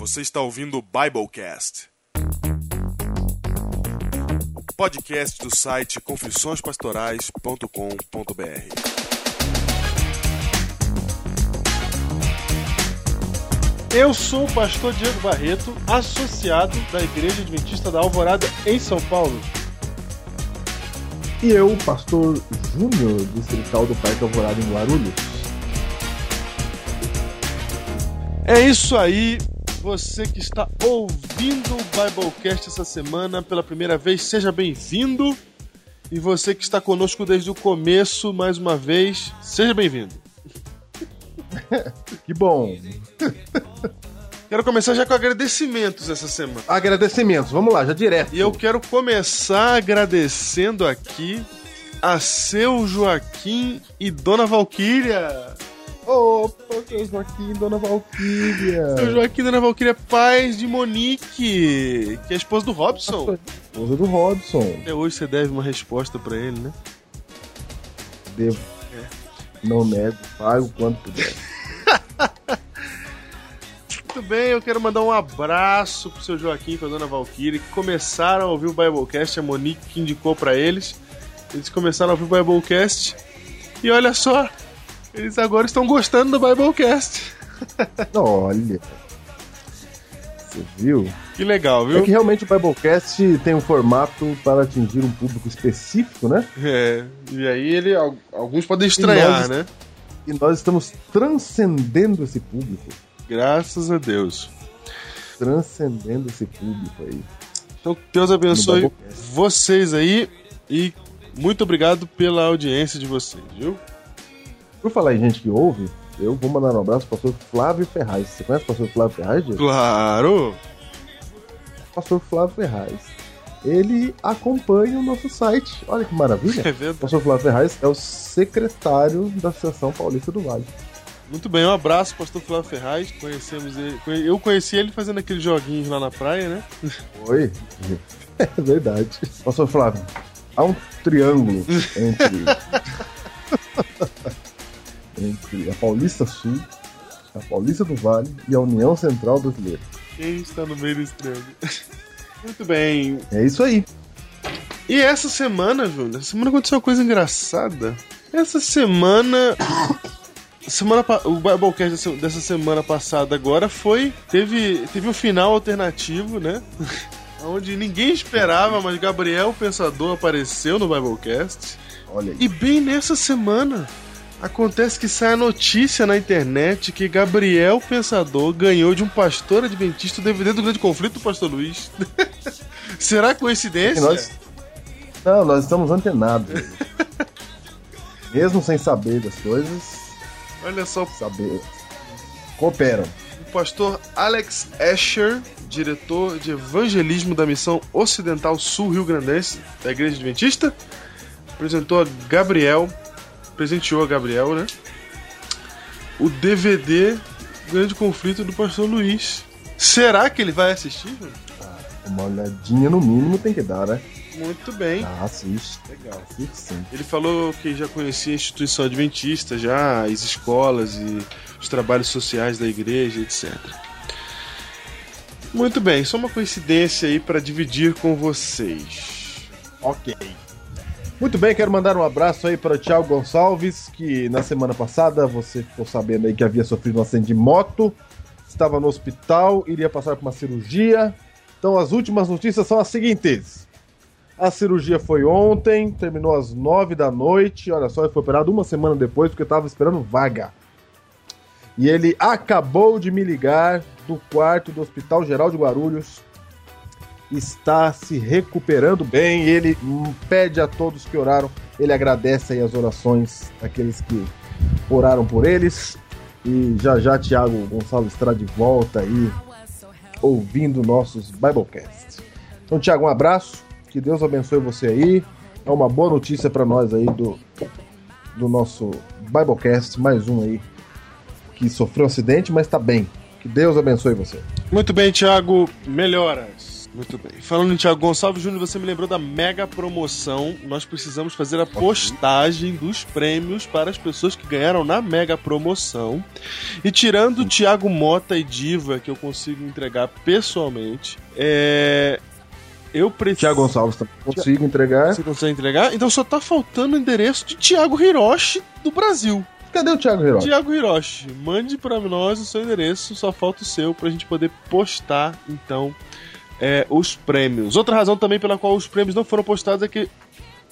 Você está ouvindo o Biblecast. Podcast do site confissõespastorais.com.br. Eu sou o pastor Diego Barreto, associado da Igreja Adventista da Alvorada em São Paulo. E eu, pastor Júnior, distrital do Parque Alvorada em Guarulhos. É isso aí, você que está ouvindo o Biblecast essa semana pela primeira vez, seja bem-vindo. E você que está conosco desde o começo, mais uma vez, seja bem-vindo. Que bom. Quero começar já com agradecimentos essa semana. Agradecimentos, vamos lá, já direto. E eu quero começar agradecendo aqui a seu Joaquim e Dona Valquíria. Opa, seu Joaquim, Dona Valquíria. Seu Joaquim Dona Valquíria, pais de Monique, que é a esposa do Robson. Esposa do Robson. Até hoje você deve uma resposta pra ele, né? Devo. Não nego, pago quanto puder. Muito bem, eu quero mandar um abraço pro seu Joaquim e pra Dona Valquíria, que começaram a ouvir o Biblecast, a Monique que indicou pra eles. Eles começaram a ouvir o Biblecast. E olha só, eles agora estão gostando do Biblecast. Olha. Você viu? Que legal, É viu? que realmente o Biblecast tem um formato para atingir um público específico, né? É, e aí ele, al- alguns podem estranhar, nós- né? E nós estamos transcendendo esse público. Graças a Deus. Transcendendo esse público aí. Então, Deus abençoe vocês aí e muito obrigado pela audiência de vocês, viu? Por falar em gente que ouve, eu vou mandar um abraço pro pastor Flávio Ferraz. Você conhece o pastor Flávio Ferraz, Diego? Claro! Pastor Flávio Ferraz. Ele acompanha o nosso site. Olha que maravilha. É O pastor Flávio Ferraz é o secretário da Associação Paulista do Vale. Muito bem, um abraço, pastor Flávio Ferraz. Conhecemos ele. Eu conheci ele fazendo aqueles joguinhos lá na praia, né? Oi? É verdade. Pastor Flávio, há um triângulo entre. entre a Paulista Sul, a Paulista do Vale e a União Central Brasileira. Quem está no meio desse triângulo? Muito bem. É isso aí. E essa semana, Júnior, essa semana aconteceu uma coisa engraçada. Essa semana. Semana, o Biblecast dessa, dessa semana passada agora foi. Teve, teve um final alternativo, né? Onde ninguém esperava, mas Gabriel Pensador apareceu no Biblecast. Olha aí. E bem nessa semana acontece que sai a notícia na internet que Gabriel Pensador ganhou de um pastor adventista o DVD do Grande Conflito do Pastor Luiz. Será coincidência? E nós... Não, nós estamos antenados. Mesmo sem saber das coisas, Olha só, saber. Cooperam. o pastor Alex Asher, diretor de evangelismo da Missão Ocidental Sul Rio Grandense da Igreja Adventista, apresentou a Gabriel, presenteou a Gabriel, né? O DVD Grande Conflito do Pastor Luiz. Será que ele vai assistir? Júnior? Uma olhadinha no mínimo tem que dar, né? Muito bem. Ah, assiste. Legal. Assiste sim. Ele falou que já conhecia a instituição adventista, já as escolas e os trabalhos sociais da igreja, etc. Muito bem, só uma coincidência aí para dividir com vocês. Ok. Muito bem, quero mandar um abraço aí para o Thiago Gonçalves, que na semana passada você ficou sabendo aí que havia sofrido um acidente de moto, estava no hospital, iria passar por uma cirurgia. Então as últimas notícias são as seguintes. A cirurgia foi ontem, terminou às nove da noite. Olha só, ele foi operado uma semana depois porque estava esperando vaga. E ele acabou de me ligar do quarto do Hospital Geral de Guarulhos está se recuperando bem. Ele pede a todos que oraram, ele agradece aí as orações daqueles que oraram por eles. E já já Tiago Gonçalves estará de volta aí, ouvindo nossos Biblecast. Então, Tiago, um abraço, que Deus abençoe você aí. É uma boa notícia para nós aí do, do nosso Biblecast, mais um aí que sofreu um acidente, mas tá bem. Que Deus abençoe você. Muito bem, Thiago, melhoras. Muito bem. Falando em Thiago Gonçalves Júnior, você me lembrou da mega promoção. Nós precisamos fazer a postagem dos prêmios para as pessoas que ganharam na mega promoção. E tirando o Thiago Mota e Diva, que eu consigo entregar pessoalmente, é. Eu preciso. Tiago Gonçalves também consigo entregar. Você consegue entregar? Então só tá faltando o endereço de Thiago Hiroshi do Brasil. Cadê o Thiago Hiroshi? Thiago Hiroshi, mande para nós o seu endereço, só falta o seu pra gente poder postar, então, é, os prêmios. Outra razão também pela qual os prêmios não foram postados é que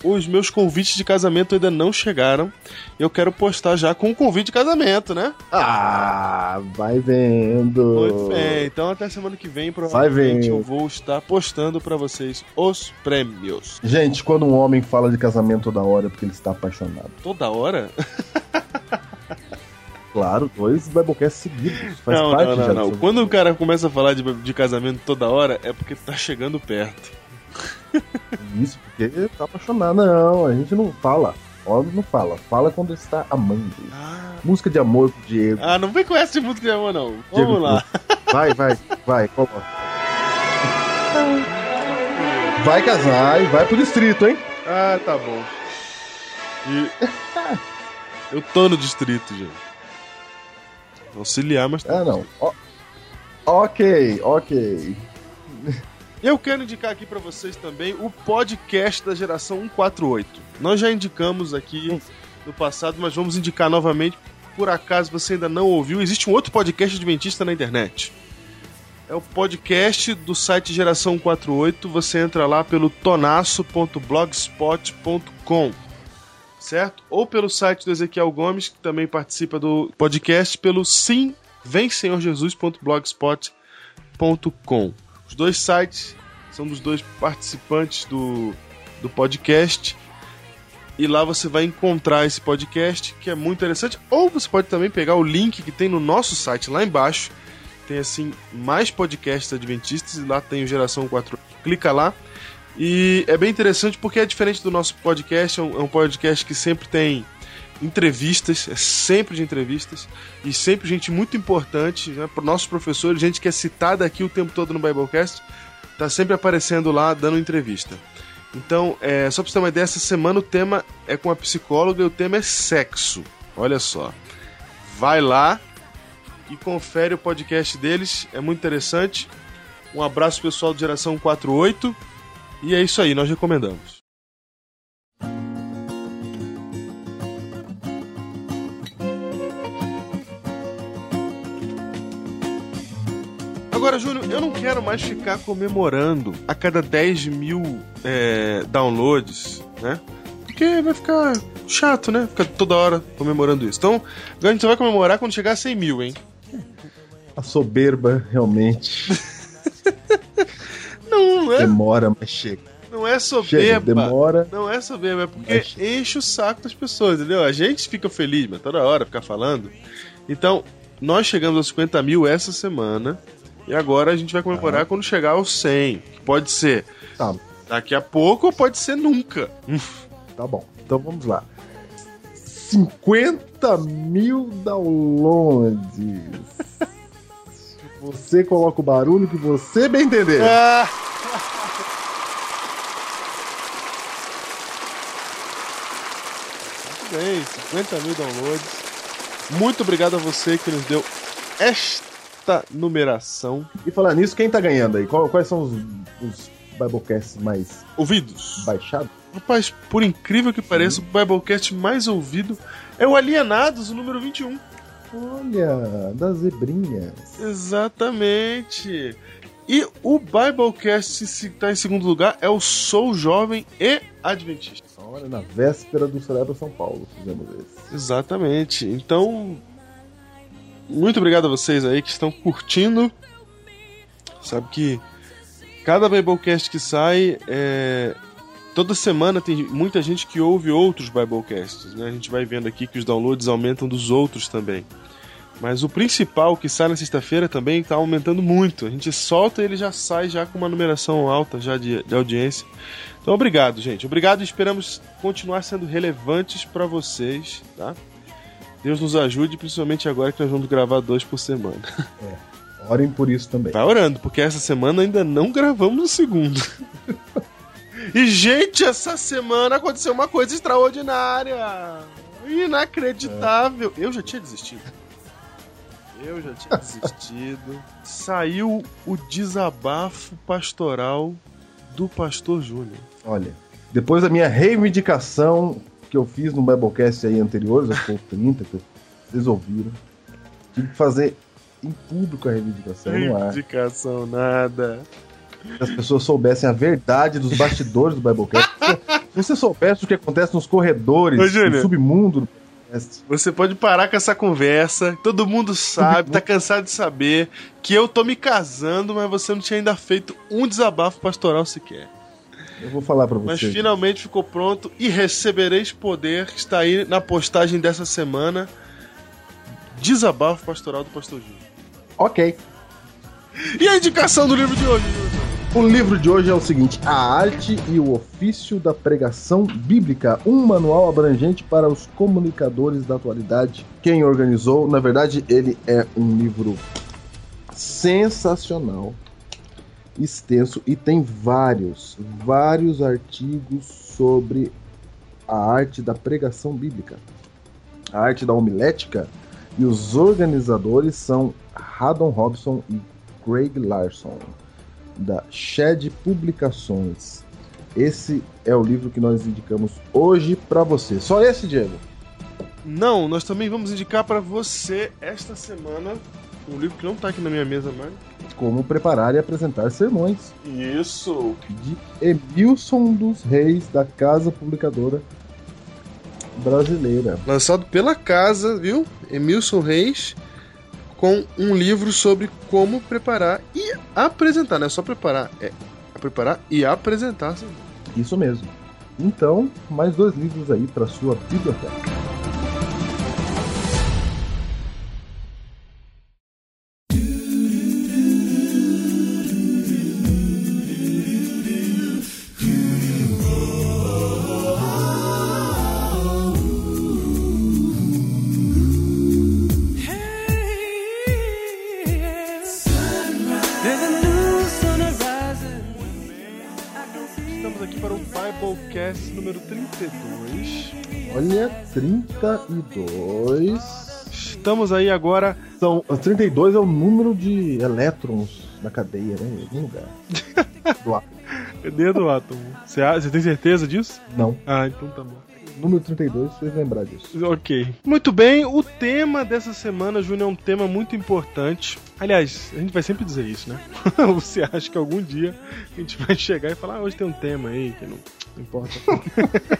os meus convites de casamento ainda não chegaram. Eu quero postar já com o convite de casamento, né? Ah, vai vendo. Muito bem, então até semana que vem, provavelmente eu vou estar postando para vocês os prêmios. Gente, quando um homem fala de casamento toda hora é porque ele está apaixonado. Toda hora? Claro, dois Biblecasts seguidos. Faz não, parte não, já não, não. Quando o cara começa a falar de, de casamento toda hora, é porque tá chegando perto. Isso, porque tá apaixonado. Não, a gente não fala. Homem não fala. Fala quando está amando. Ah, Música de amor pro Diego. ah não vem com essa de música de amor, não. Diego Vamos lá. Vai, vai, vai, coloca. Vai casar e vai pro distrito, hein? Ah, tá bom. E... Eu tô no distrito, gente. Auxiliar, mas. Ah, não. Ó, ok, ok. Eu quero indicar aqui pra vocês também o podcast da geração 148. Nós já indicamos aqui no passado, mas vamos indicar novamente. Por acaso você ainda não ouviu, existe um outro podcast adventista na internet. É o podcast do site Geração 148. Você entra lá pelo tonaço.blogspot.com, certo? Ou pelo site do Ezequiel Gomes, que também participa do podcast, pelo sim vemsenhorjesus.blogspot.com. Os dois sites são dos dois participantes do, do podcast. E lá você vai encontrar esse podcast, que é muito interessante. Ou você pode também pegar o link que tem no nosso site lá embaixo. Tem assim mais podcasts adventistas e lá tem o Geração 4. Clica lá. E é bem interessante porque é diferente do nosso podcast. É um, é um podcast que sempre tem entrevistas, é sempre de entrevistas e sempre gente muito importante, né, para nossos professores, gente que é citada aqui o tempo todo no Biblecast, tá sempre aparecendo lá dando entrevista. Então, é, só pra você ter uma ideia, essa semana o tema é com a psicóloga e o tema é sexo. Olha só. Vai lá e confere o podcast deles, é muito interessante. Um abraço pessoal do Geração 48 e é isso aí, nós recomendamos. Agora, Júnior, eu não quero mais ficar comemorando a cada 10 mil é, downloads, né? Porque vai ficar chato, né? Ficar toda hora comemorando isso. Então, a gente vai comemorar quando chegar a 100 mil, hein? A soberba realmente Não, não é, demora, mas chega. não é Chega, soberba. demora. Não é soberba, é porque enche o saco das pessoas, entendeu? A gente fica feliz, mas toda hora ficar falando. Então, nós chegamos aos 50 mil essa semana. E agora a gente vai comemorar quando chegar aos 100. Que pode ser Tá, daqui a pouco ou pode ser nunca. tá bom. Então vamos lá. 50 mil downloads. Você coloca o barulho que você bem entender. Ah! Muito bem, 50 mil downloads. Muito obrigado a você que nos deu esta numeração. E falar nisso, quem tá ganhando aí? Quais são os, os Biblecasts mais Ouvidos. baixados? Rapaz, por incrível que pareça, o Biblecast mais ouvido é o Alienados, o número 21. Olha, das zebrinhas. Exatamente. E o Biblecast que está em segundo lugar é o Sou Jovem e Adventista. Olha, na véspera do Celebra São Paulo fizemos esse. Exatamente. Então, muito obrigado a vocês aí que estão curtindo. Sabe que cada Biblecast que sai, é... toda semana tem muita gente que ouve outros Biblecasts. Né? A gente vai vendo aqui que os downloads aumentam dos outros também. Mas o principal que sai na sexta-feira também está aumentando muito. A gente solta e ele já sai já com uma numeração alta já de, de audiência. Então obrigado, gente. Obrigado e esperamos continuar sendo relevantes para vocês, tá? Deus nos ajude, principalmente agora que nós vamos gravar dois por semana. Orem por isso também. Vai orando, porque essa semana ainda não gravamos o segundo. e, gente, essa semana aconteceu uma coisa extraordinária. Inacreditável. Eu já tinha desistido. Eu já tinha desistido. Saiu o desabafo pastoral do Pastor Júnior. Olha, depois da minha reivindicação que eu fiz no Biblecast aí acho que foi 30, que vocês ouviram, tive que fazer em público a reivindicação ar. Reivindicação, nada. Se as pessoas soubessem a verdade dos bastidores do Biblecast. Se você soubesse o que acontece nos corredores, Ô, no submundo do Biblecast. Você pode parar com essa conversa. Todo mundo sabe, tá cansado de saber que eu tô me casando, mas você não tinha ainda feito um desabafo pastoral sequer. Eu vou falar pra Mas vocês. finalmente ficou pronto e recebereis poder. que Está aí na postagem dessa semana. Desabafo pastoral do Pastor Júnior. Ok. E a indicação do livro de hoje, Júnior? O livro de hoje é o seguinte: A Arte e o Ofício da Pregação Bíblica, um manual abrangente para os comunicadores da atualidade. Quem organizou, na verdade, ele é um livro sensacional, extenso e tem vários, vários artigos sobre a arte da pregação bíblica, a arte da homilética, e os organizadores são Haddon Robson e Craig Larson da Shed Publicações. Esse é o livro que nós indicamos hoje para você. Só esse, Diego? Não, nós também vamos indicar para você esta semana um livro que não tá aqui na minha mesa mais. Como preparar e apresentar sermões Isso. de Emilson dos Reis da Casa Publicadora Brasileira. Lançado pela casa, viu? Emilson Reis, com um livro sobre como preparar e apresentar, não é só preparar, é preparar e apresentar. sim. Isso mesmo. Então, mais dois livros aí para sua biblioteca. 32. Estamos aí agora. São, 32 é o número de elétrons na cadeia, né? Em algum lugar. Do átomo. Cadê do átomo? Você, tem certeza disso? Não. Ah, então tá bom. Número 32, vocês lembrar disso. Ok. Muito bem, o tema dessa semana, Júnior, é um tema muito importante. Aliás, a gente vai sempre dizer isso, né? Você acha que algum dia a gente vai chegar e falar, ah, hoje tem um tema aí que não, não importa.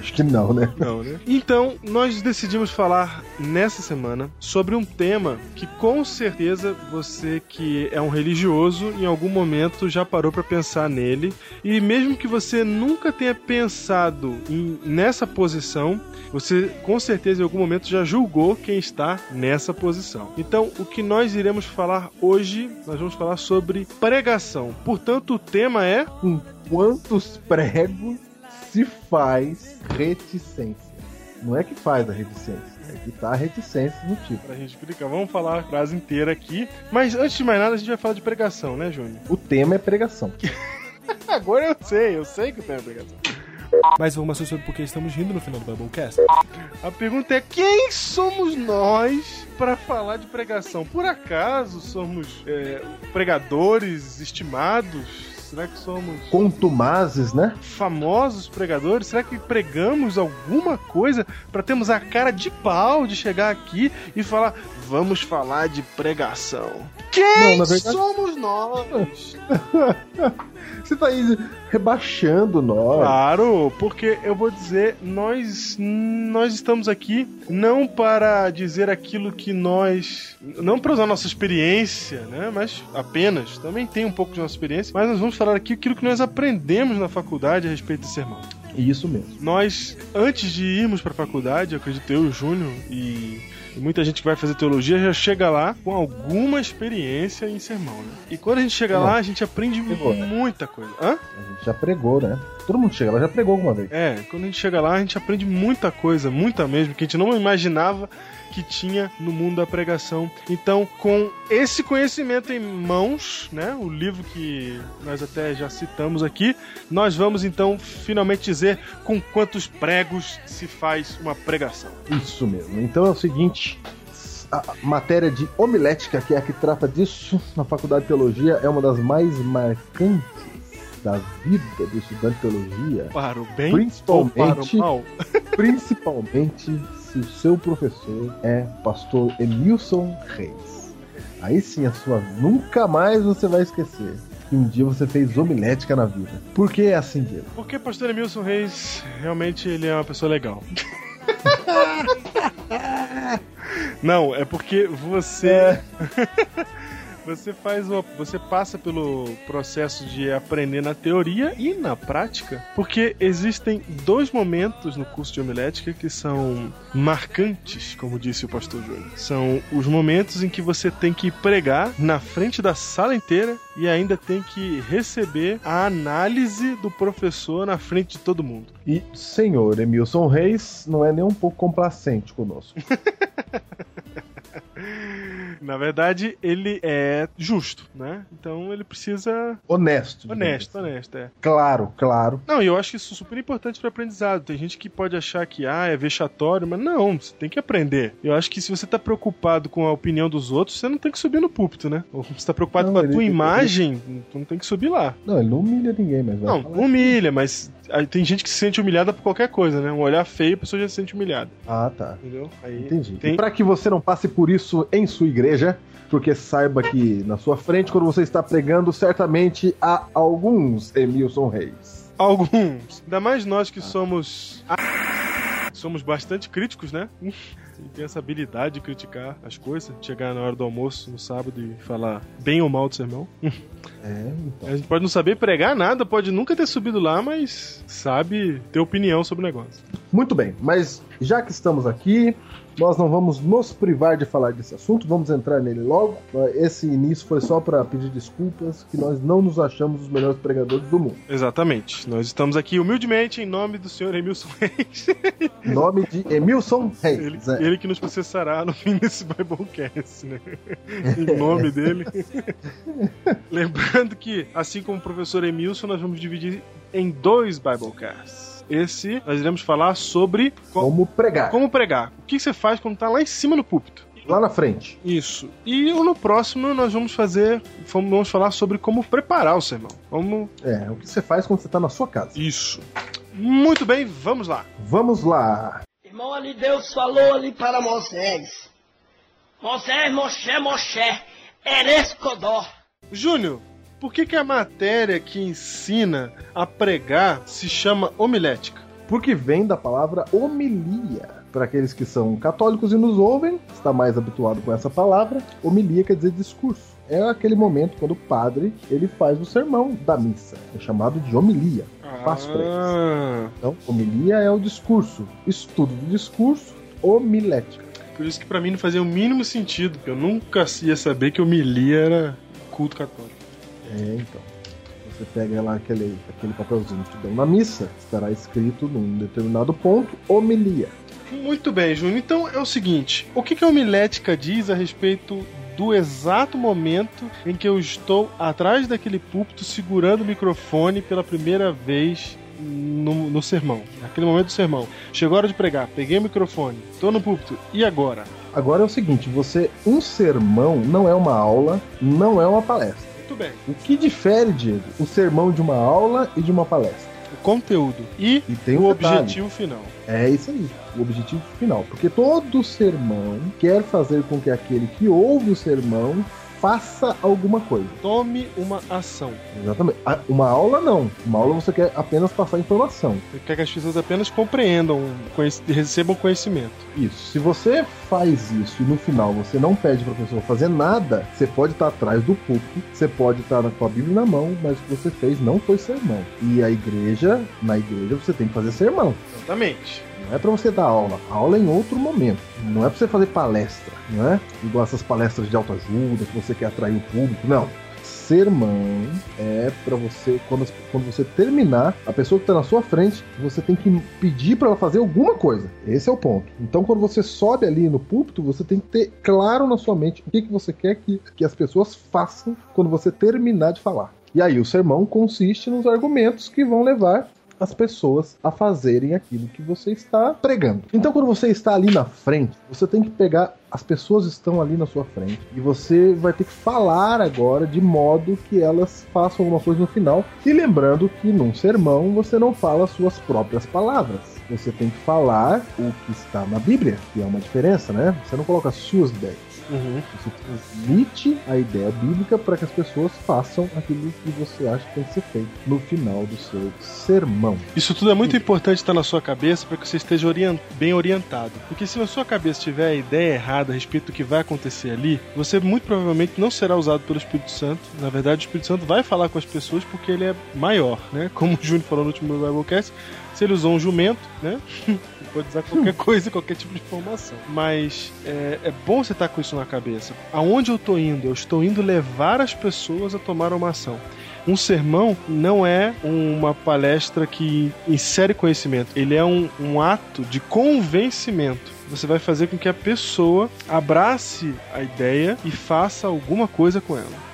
Acho que não, né? Não, né? Então, nós decidimos falar nessa semana sobre um tema que com certeza você que é um religioso em algum momento já parou para pensar nele e mesmo que você nunca tenha pensado em- nessa posição, você com certeza em algum momento já julgou quem está nessa posição. Então, o que nós iremos falar hoje, nós vamos falar sobre pregação. Portanto, o tema é Com quantos pregos se faz reticência? Não é que faz a reticência, é que tá a reticência no título. Pra gente explicar, vamos falar a frase inteira aqui. Mas antes de mais nada, a gente vai falar de pregação, né, Júnior? O tema é pregação. Agora eu sei, eu sei que tem pregação. Mais informações sobre por que estamos rindo no final do Biblecast. A pergunta é: quem somos nós para falar de pregação? Por acaso somos é, pregadores estimados? Será que somos Contumazes, né? famosos pregadores? Será que pregamos alguma coisa para termos a cara de pau de chegar aqui e falar, vamos falar de pregação? Quem Não, na verdade- somos nós? Você tá aí rebaixando nós. Claro, porque eu vou dizer, nós nós estamos aqui não para dizer aquilo que nós, não para usar nossa experiência, né, mas apenas, também tem um pouco de nossa experiência, mas nós vamos falar aqui aquilo que nós aprendemos na faculdade a respeito desse sermão. Isso mesmo. Nós, antes de irmos para a faculdade, eu acredito eu o Júnior e, e muita gente que vai fazer teologia já chega lá com alguma experiência em sermão, né? E quando a gente chega Não. lá, a gente aprende Pegou, né? muita coisa. Hã? A gente já pregou, né? Todo mundo chega lá, já pregou alguma vez. É, quando a gente chega lá, a gente aprende muita coisa, muita mesmo, que a gente não imaginava que tinha no mundo da pregação. Então, com esse conhecimento em mãos, né, o livro que nós até já citamos aqui, nós vamos então finalmente dizer com quantos pregos se faz uma pregação. Isso mesmo. Então é o seguinte. A matéria de homilética, que é a que trata disso na Faculdade de Teologia, é uma das mais marcantes da vida do estudante de teologia. Para o bem Principalmente- ou para o mal? Principalmente se o seu professor é pastor Emilson Reis. Aí sim, a sua nunca mais você vai esquecer que um dia você fez homilética na vida. Por que é assim, Diego? Porque pastor Emilson Reis, realmente ele é uma pessoa legal. Não, é porque você você faz o, você passa pelo processo de aprender na teoria e na prática, porque existem dois momentos no curso de homilética que são marcantes, como disse o pastor Júnior. São os momentos em que você tem que pregar na frente da sala inteira e ainda tem que receber a análise do professor na frente de todo mundo. E senhor Emilson Reis não é nem um pouco complacente conosco. Na verdade, ele é justo, né? Então ele precisa. Honesto. Honesto, assim. honesto, é. Claro, claro. Não, e eu acho isso super importante para aprendizado. Tem gente que pode achar que ah, é vexatório, mas não, você tem que aprender. Eu acho que se você tá preocupado com a opinião dos outros, você não tem que subir no púlpito, né? Ou você tá preocupado Não, com a tua imagem, tu não tem que subir lá. Não, ele não humilha ninguém, mas Não, falar. humilha, mas aí tem gente que se sente humilhada por qualquer coisa, né? Um olhar feio, a pessoa já se sente humilhada, Ah, tá. entendeu? Aí Entendi. Tem- E para que você não passe por isso em sua igreja, porque saiba que na sua frente, quando você está pregando, certamente há alguns Emilson Reis. Alguns. Ainda mais nós que somos. Somos bastante críticos, né? E tem essa habilidade de criticar as coisas, chegar na hora do almoço no sábado e falar bem ou mal do sermão. É, então. A gente pode não saber pregar nada, pode nunca ter subido lá, mas sabe ter opinião sobre o negócio. Muito bem, mas já que estamos aqui, nós não vamos nos privar de falar desse assunto, vamos entrar nele logo. Esse início foi só para pedir desculpas, que nós não nos achamos os melhores pregadores do mundo. Exatamente. Nós estamos aqui humildemente em nome do senhor Emilson Reis. Nome de Emilson Reis. Ele, é. ele que nos processará no fim desse Biblecast, né? em nome dele. Lembrando que, assim como o professor Emilson, nós vamos dividir em dois Biblecasts. Esse, nós iremos falar sobre co- Como pregar. como pregar. O que você faz quando tá lá em cima no púlpito. Lá na frente. Isso. E no próximo nós vamos fazer, vamos falar sobre como preparar o sermão. Como É, o que você faz quando você está na sua casa. isso. Muito bem, vamos lá. Vamos lá. Irmão, ali Deus falou ali para Moisés. Moisés, Moshe, Moshe, Eres Codó. Júnior, por que, que a matéria que ensina a pregar se chama homilética? Porque vem da palavra homilia. Para aqueles que são católicos e nos ouvem, está mais habituado com essa palavra, homilia quer dizer discurso. É aquele momento quando o padre ele faz o sermão da missa. É chamado de homilia. Faz pra eles. Ah, Então, homilia é o discurso. Estudo do discurso, homilética. por isso que pra mim não fazia o mínimo sentido, porque eu nunca ia saber que homilia era culto católico. É, então. Você pega lá aquele, aquele papelzinho que dão na missa, estará escrito num determinado ponto, homilia. Muito bem, Júnior. Então é o seguinte: o que, que a homilética diz a respeito do exato momento em que eu estou atrás daquele púlpito segurando o microfone pela primeira vez no, no sermão? Naquele momento do sermão. Chegou a hora de pregar, peguei o microfone, tô no púlpito, e agora? Agora é o seguinte, você um sermão não é uma aula, não é uma palestra. Bem. O que difere, Diego, o sermão de uma aula e de uma palestra? O conteúdo e, E o detalhe. objetivo final. É isso aí, o objetivo final. Porque todo sermão quer fazer com que aquele que ouve o sermão faça alguma coisa. Tome uma ação. Exatamente. A- Uma aula não. Uma aula você quer apenas passar informação. Você quer que as pessoas apenas compreendam, conhec- recebam conhecimento. Isso. Se você faz isso e no final você não pede para a pessoa fazer nada, você pode estar atrás do púlpito, você pode estar com a Bíblia na mão, mas o que você fez não foi sermão. E a igreja, na igreja você tem que fazer sermão. Exatamente. Não é para você dar aula. Aula é em outro momento. Não é para você fazer palestra, não é? Igual essas palestras de autoajuda que você quer atrair o público. Não. sermão é pra você, quando, quando você terminar, a pessoa que tá na sua frente, você tem que pedir pra ela fazer alguma coisa. Esse é o ponto. Então, quando você sobe ali no púlpito, você tem que ter claro na sua mente o que, que você quer que, que as pessoas façam quando você terminar de falar. E aí, o sermão consiste nos argumentos que vão levar as pessoas a fazerem aquilo que você está pregando. Então, quando você está ali na frente, você tem que pegar. As pessoas estão ali na sua frente e você vai ter que falar agora de modo que elas façam alguma coisa no final. E lembrando que num sermão você não fala as suas próprias palavras. Você tem que falar o que está na Bíblia, que é uma diferença, né? Você não coloca as suas ideias. Uhum. Você transmite a ideia bíblica para que as pessoas façam aquilo que você acha que tem que ser feito no final do seu sermão. Isso tudo é muito importante estar na sua cabeça para que você esteja orien- bem orientado. Porque se na sua cabeça tiver a ideia errada a respeito do que vai acontecer ali, você muito provavelmente não será usado pelo Espírito Santo. Na verdade, o Espírito Santo vai falar com as pessoas porque ele é maior, né? Como o Júnior falou no último Biblecast, se ele usou um jumento, né? Pode usar qualquer coisa, qualquer tipo de informação. Mas é, é bom você estar com isso na cabeça. Aonde eu estou indo? Eu estou indo levar as pessoas a tomar uma ação. Um sermão não é uma palestra que insere conhecimento, ele é um, um ato de convencimento. Você vai fazer com que a pessoa abrace a ideia e faça alguma coisa com ela.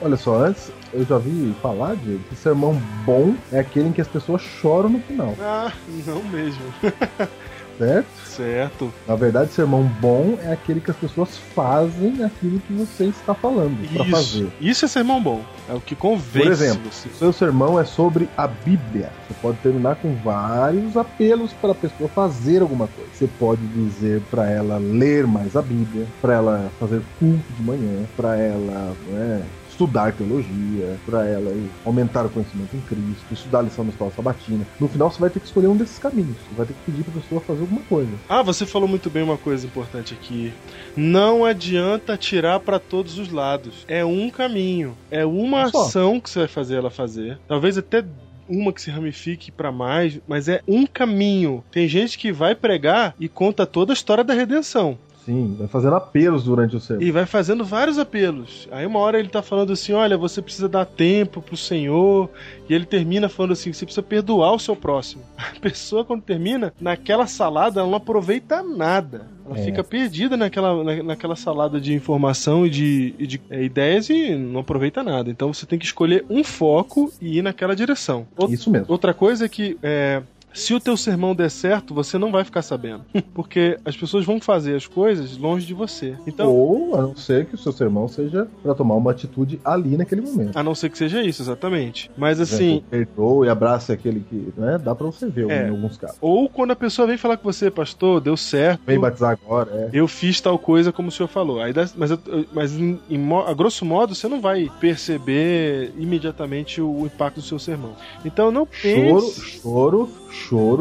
Olha só, antes eu já vi falar, Diego, que sermão bom é aquele em que as pessoas choram no final, Ah, não mesmo. certo? certo. Na verdade, sermão bom é aquele que as pessoas fazem aquilo que você está falando para fazer. Isso. É sermão bom. É o que convence Por exemplo, você. o seu sermão é sobre a Bíblia. Você pode terminar com vários apelos para a pessoa fazer alguma coisa. Você pode dizer para ela ler mais a Bíblia, para ela fazer culto de manhã, para ela né, estudar teologia, para ela aumentar o conhecimento em Cristo, estudar a lição da escola sabatina. No final, você vai ter que escolher um desses caminhos. Você vai ter que pedir para a pessoa fazer alguma coisa. Ah, você falou muito bem uma coisa importante aqui. Não adianta tirar para todos os lados. É um caminho. É uma ação que você vai fazer ela fazer. Talvez até uma que se ramifique para mais, mas é um caminho. Tem gente que vai pregar e conta toda a história da redenção. Sim, vai fazendo apelos durante o sermão. E vai fazendo vários apelos. Aí uma hora ele tá falando assim: olha, você precisa dar tempo pro Senhor. E ele termina falando assim: você precisa perdoar o seu próximo. A pessoa, quando termina, naquela salada, ela não aproveita nada. Ela É. fica perdida naquela, na- naquela salada de informação e de, e de, é, ideias e não aproveita nada. Então você tem que escolher um foco e ir naquela direção. Out- Isso mesmo. Outra coisa é que é, se o teu sermão der certo, você não vai ficar sabendo. Porque as pessoas vão fazer as coisas longe de você. Então, Ou a não ser que o seu sermão seja para tomar uma atitude ali naquele momento. a não ser que seja isso, exatamente. Mas assim, exemplo, perdoe, abrace aquele que. Né, dá pra você ver É. em alguns casos. ou quando a pessoa vem falar com você, pastor, deu certo. Vem batizar agora, é. Eu fiz tal coisa como o senhor falou. Aí dá- mas eu- mas em, em a grosso modo, você não vai perceber imediatamente o, o impacto do seu sermão. Então não pense. choro, choro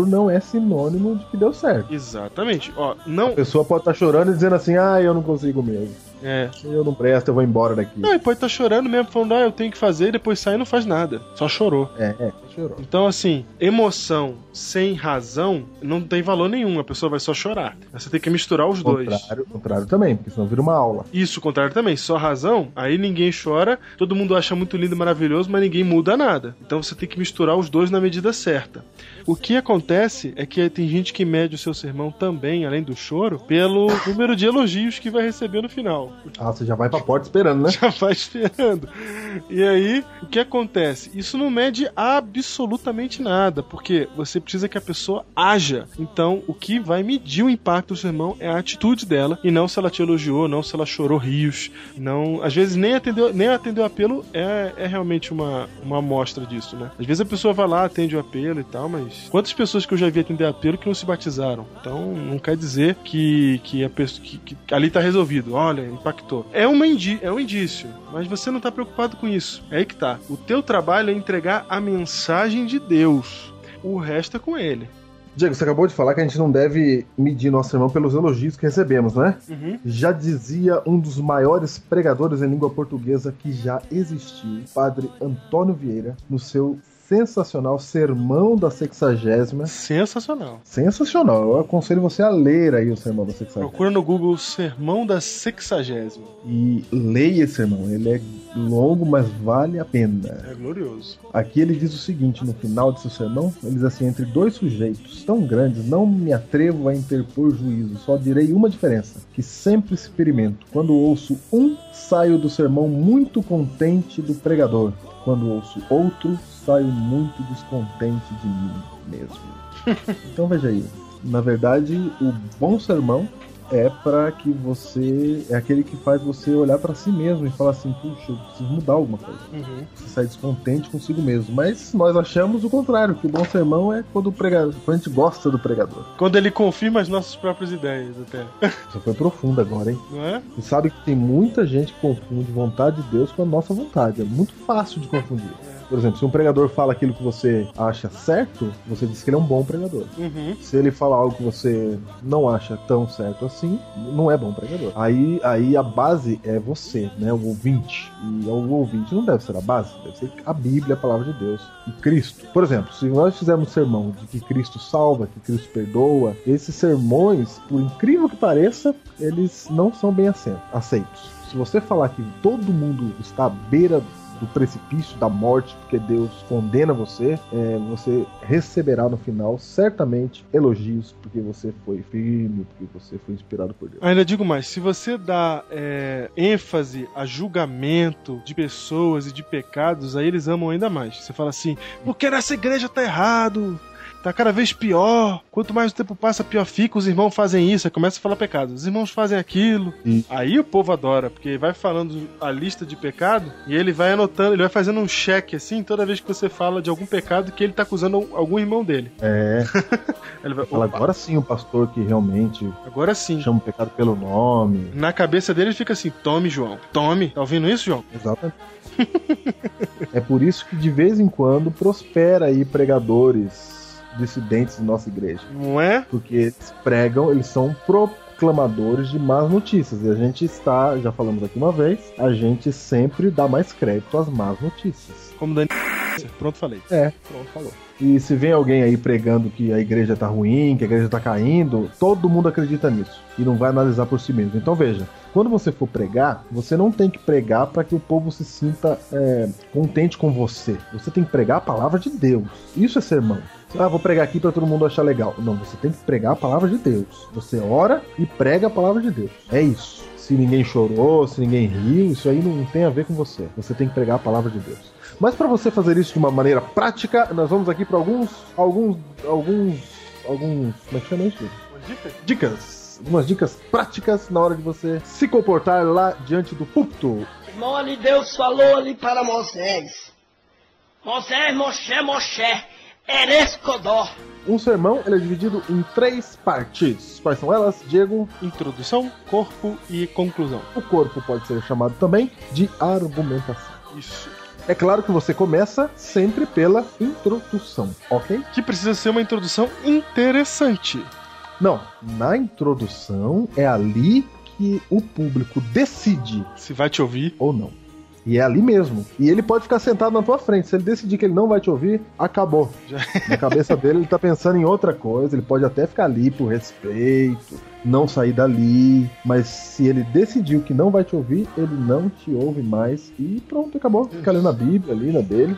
não é sinônimo de que deu certo. Exatamente. Ó, A não. pessoa pode estar chorando e dizendo assim, ah, eu não consigo mesmo. É. Eu não presto, eu vou embora daqui. Não, ele pode estar chorando mesmo, falando, ah, eu tenho que fazer, e depois sai e não faz nada. Só chorou. É, é, chorou. Então, assim, emoção sem razão não tem valor nenhum, a pessoa vai só chorar. Você tem que misturar os dois. Contrário, contrário também, porque senão vira uma aula. Isso, o contrário também, só razão, aí ninguém chora, todo mundo acha muito lindo e maravilhoso, mas ninguém muda nada. Então você tem que misturar os dois na medida certa. O que acontece é que tem gente que mede o seu sermão também, além do choro, pelo número de elogios que vai receber no final. Ah, você já vai pra porta esperando, né? Já vai esperando. E aí, o que acontece? Isso não mede absolutamente nada, porque você precisa que a pessoa haja. Então, o que vai medir o impacto do sermão é a atitude dela, e não se ela te elogiou, não se ela chorou rios. Não, às vezes nem atendeu, nem atendeu o apelo é, é realmente uma, uma amostra disso, né? Às vezes a pessoa vai lá, atende o apelo e tal, mas quantas pessoas que eu já vi atender apelo que não se batizaram? Então, não quer dizer que, que a pessoa que, que ali tá resolvido. Olha, impactou. É, uma indi é um indício, mas você não tá preocupado com isso. É aí que tá. O teu trabalho é entregar a mensagem de Deus. O resto é com ele. Diego, você acabou de falar que a gente não deve medir nosso sermão pelos elogios que recebemos, né? Uhum. Já dizia um dos maiores pregadores em língua portuguesa que já existiu, Padre Antônio Vieira, no seu sensacional, Sermão da Sexagésima. Sensacional. Sensacional. Eu aconselho você a ler aí o Sermão da Sexagésima. Procura no Google Sermão da Sexagésima. E leia esse sermão. Ele é longo, mas vale a pena. É glorioso. Aqui ele diz o seguinte no final desse sermão: ele diz assim, entre dois sujeitos tão grandes, não me atrevo a interpor juízo, só direi uma diferença, que sempre experimento. Quando ouço um, saio do sermão muito contente do pregador. Quando ouço outro, saio muito descontente de mim mesmo. então veja aí. Na verdade, o bom sermão é para que você é aquele que faz você olhar para si mesmo e falar assim, puxa, eu preciso mudar alguma coisa. Uhum. Você sai descontente consigo mesmo. Mas nós achamos o contrário, que o bom sermão é quando o pregador, quando a gente gosta do pregador. Quando ele confirma as nossas próprias ideias, até. Isso foi profundo agora, hein? Não é? E sabe que tem muita gente que confunde vontade de Deus com a nossa vontade. É muito fácil de confundir. Por exemplo, se um pregador fala aquilo que você acha certo, você diz que ele é um bom pregador. Uhum. Se ele fala algo que você não acha tão certo assim, não é bom pregador. Aí, aí a base é você, né? O ouvinte. E o ouvinte não deve ser a base, deve ser a Bíblia, a palavra de Deus e Cristo. Por exemplo, se nós fizermos um sermão de que Cristo salva, que Cristo perdoa, esses sermões, por incrível que pareça, eles não são bem aceitos. Se você falar que todo mundo está à beira do precipício da morte, porque Deus condena você, é, você receberá no final certamente elogios, porque você foi firme, porque você foi inspirado por Deus. Ainda digo mais, se você dá é, ênfase a julgamento de pessoas e de pecados, aí eles amam ainda mais. Você fala assim, porque nessa igreja tá errado, tá cada vez pior. Quanto mais o tempo passa, pior fica. Os irmãos fazem isso, aí começa a falar pecado. Os irmãos fazem aquilo. Sim. Aí o povo adora, porque vai falando a lista de pecado e ele vai anotando, ele vai fazendo um cheque assim toda vez que você fala de algum pecado que ele tá acusando algum irmão dele. É, Ele vai, fala, "Opa, agora sim o pastor que realmente agora sim. chama o pecado pelo nome. Na cabeça dele fica assim: tome, João. Tome. Tá ouvindo isso, João? Exatamente. é por isso que de vez em quando prospera aí pregadores dissidentes de nossa igreja. Não é? Porque eles pregam, eles são proclamadores de más notícias. E a gente está, já falamos aqui uma vez, a gente sempre dá mais crédito às más notícias. Como Dani. Pronto, falei. É, pronto, falou. E se vem alguém aí pregando que a igreja tá ruim, que a igreja tá caindo, todo mundo acredita nisso e não vai analisar por si mesmo. Então veja, quando você for pregar, você não tem que pregar para que o povo se sinta é, contente com você. Você tem que pregar a palavra de Deus. Isso é sermão. Ah, vou pregar aqui para todo mundo achar legal. Não, você tem que pregar a palavra de Deus. Você ora e prega a palavra de Deus. É isso. Se ninguém chorou, se ninguém riu, isso aí não tem a ver com você. Você tem que pregar a palavra de Deus. Mas para você fazer isso de uma maneira prática, nós vamos aqui para alguns, alguns, alguns, alguns, como é que chama isso? Dicas. Algumas dicas práticas na hora de você se comportar lá diante do púlpito. Irmão, ali Deus falou ali para Moisés. Moisés, Moshe, Moshe, Eres Codó. Um sermão ele é dividido em três partes. Quais são elas, Diego? Introdução, corpo e conclusão. O corpo pode ser chamado também de argumentação. Isso. É claro que você começa sempre pela introdução, ok? Que precisa ser uma introdução interessante. Não, na introdução é ali que o público decide Se vai te ouvir. ou não. E é ali mesmo. E ele pode ficar sentado na tua frente. Se ele decidir que ele não vai te ouvir, acabou. Já- Na cabeça dele, ele tá pensando em outra coisa. Ele pode até ficar ali por respeito, não sair dali. Mas se ele decidiu que não vai te ouvir, ele não te ouve mais. E pronto, acabou. Fica lendo a Bíblia ali na dele.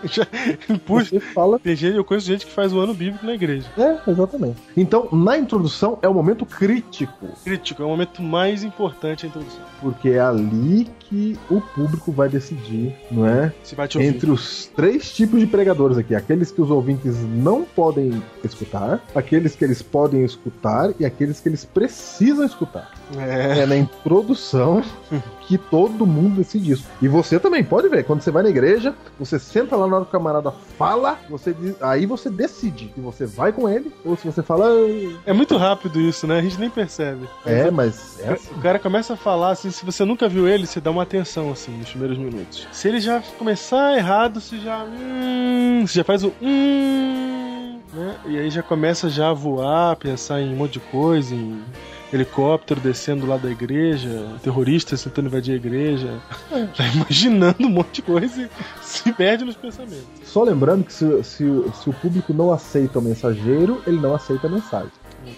Puxa, Você fala. tem gente, eu conheço gente que faz o ano bíblico na igreja. É, exatamente. Então, na introdução é o momento crítico. Crítico, é o momento mais importante a introdução. Porque é ali que o público vai decidir, não é? Se vai te ouvir. Entre os três tipos de pregadores aqui: aqueles que os ouvintes não podem escutar, aqueles que eles podem escutar e aqueles que eles precisam escutar. É. É na introdução que todo mundo decide isso. E você também pode ver, quando você vai na igreja, você senta lá na hora que o camarada fala, você diz- aí você decide se você vai com ele ou se você fala. "Ah, É muito rápido isso, né? A gente nem percebe. É, mas é assim. O cara começa a falar assim, se você nunca viu ele, você dá uma atenção assim nos primeiros minutos. Se ele já começar errado, você já. Hum, você já faz o. Hum, né? E aí já começa já a voar, pensar em um monte de coisa, em helicóptero descendo lá da igreja, terroristas tentando invadir a igreja. Tá imaginando um monte de coisa e se perde nos pensamentos. Só lembrando que se, se, se o público não aceita o mensageiro, ele não aceita a mensagem.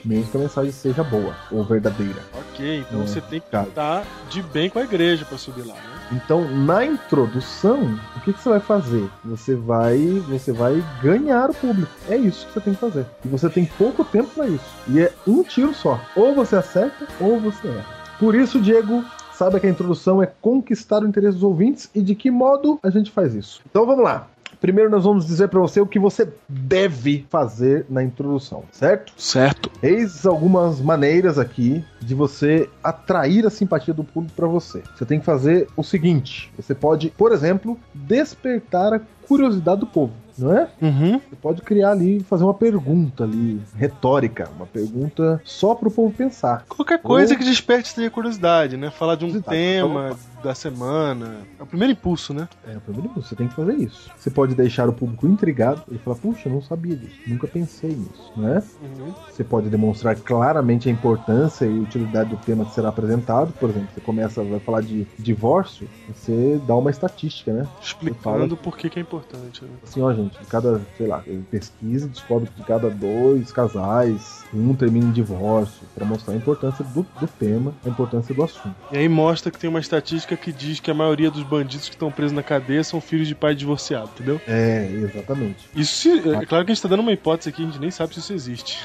Mesmo que a mensagem seja boa ou verdadeira. Ok, então É, você tem que estar de bem com a igreja pra subir lá, né? Então, na introdução, o que, que você vai fazer? Você vai, você vai ganhar o público. É isso que você tem que fazer. E você tem pouco tempo para isso. E é um tiro só. Ou você acerta, ou você erra. Por isso, Diego, saiba que a introdução é conquistar o interesse dos ouvintes e de que modo a gente faz isso. Então, vamos lá. Primeiro, nós vamos dizer para você o que você deve fazer na introdução, certo? Certo. Eis algumas maneiras aqui de você atrair a simpatia do público para você. Você tem que fazer o seguinte: você pode, por exemplo, despertar a curiosidade do povo, não é? Uhum. Você pode criar ali, fazer uma pergunta ali, retórica, uma pergunta só para o povo pensar. Qualquer coisa Ou- que desperte essa curiosidade, né? Falar de um tema da semana. É o primeiro impulso, né? É, o primeiro você tem que fazer isso. Você pode deixar o público intrigado e falar, puxa, eu não sabia disso, nunca pensei nisso, né? Uhum. Você pode demonstrar claramente a importância e utilidade do tema que será apresentado. Por exemplo, você começa, vai falar de divórcio, você dá uma estatística, né? Explicando por que, que é importante. Né? Assim, ó, gente, de cada, sei lá, pesquisa descobre que de cada dois casais, um termina em divórcio, para mostrar a importância do, do tema, a importância do assunto. E aí mostra que tem uma estatística que diz que a maioria dos bandidos que estão presos na cadeia são filhos de pai divorciado, entendeu? É, exatamente. Isso se- é claro que a gente tá dando uma hipótese aqui, a gente nem sabe se isso existe.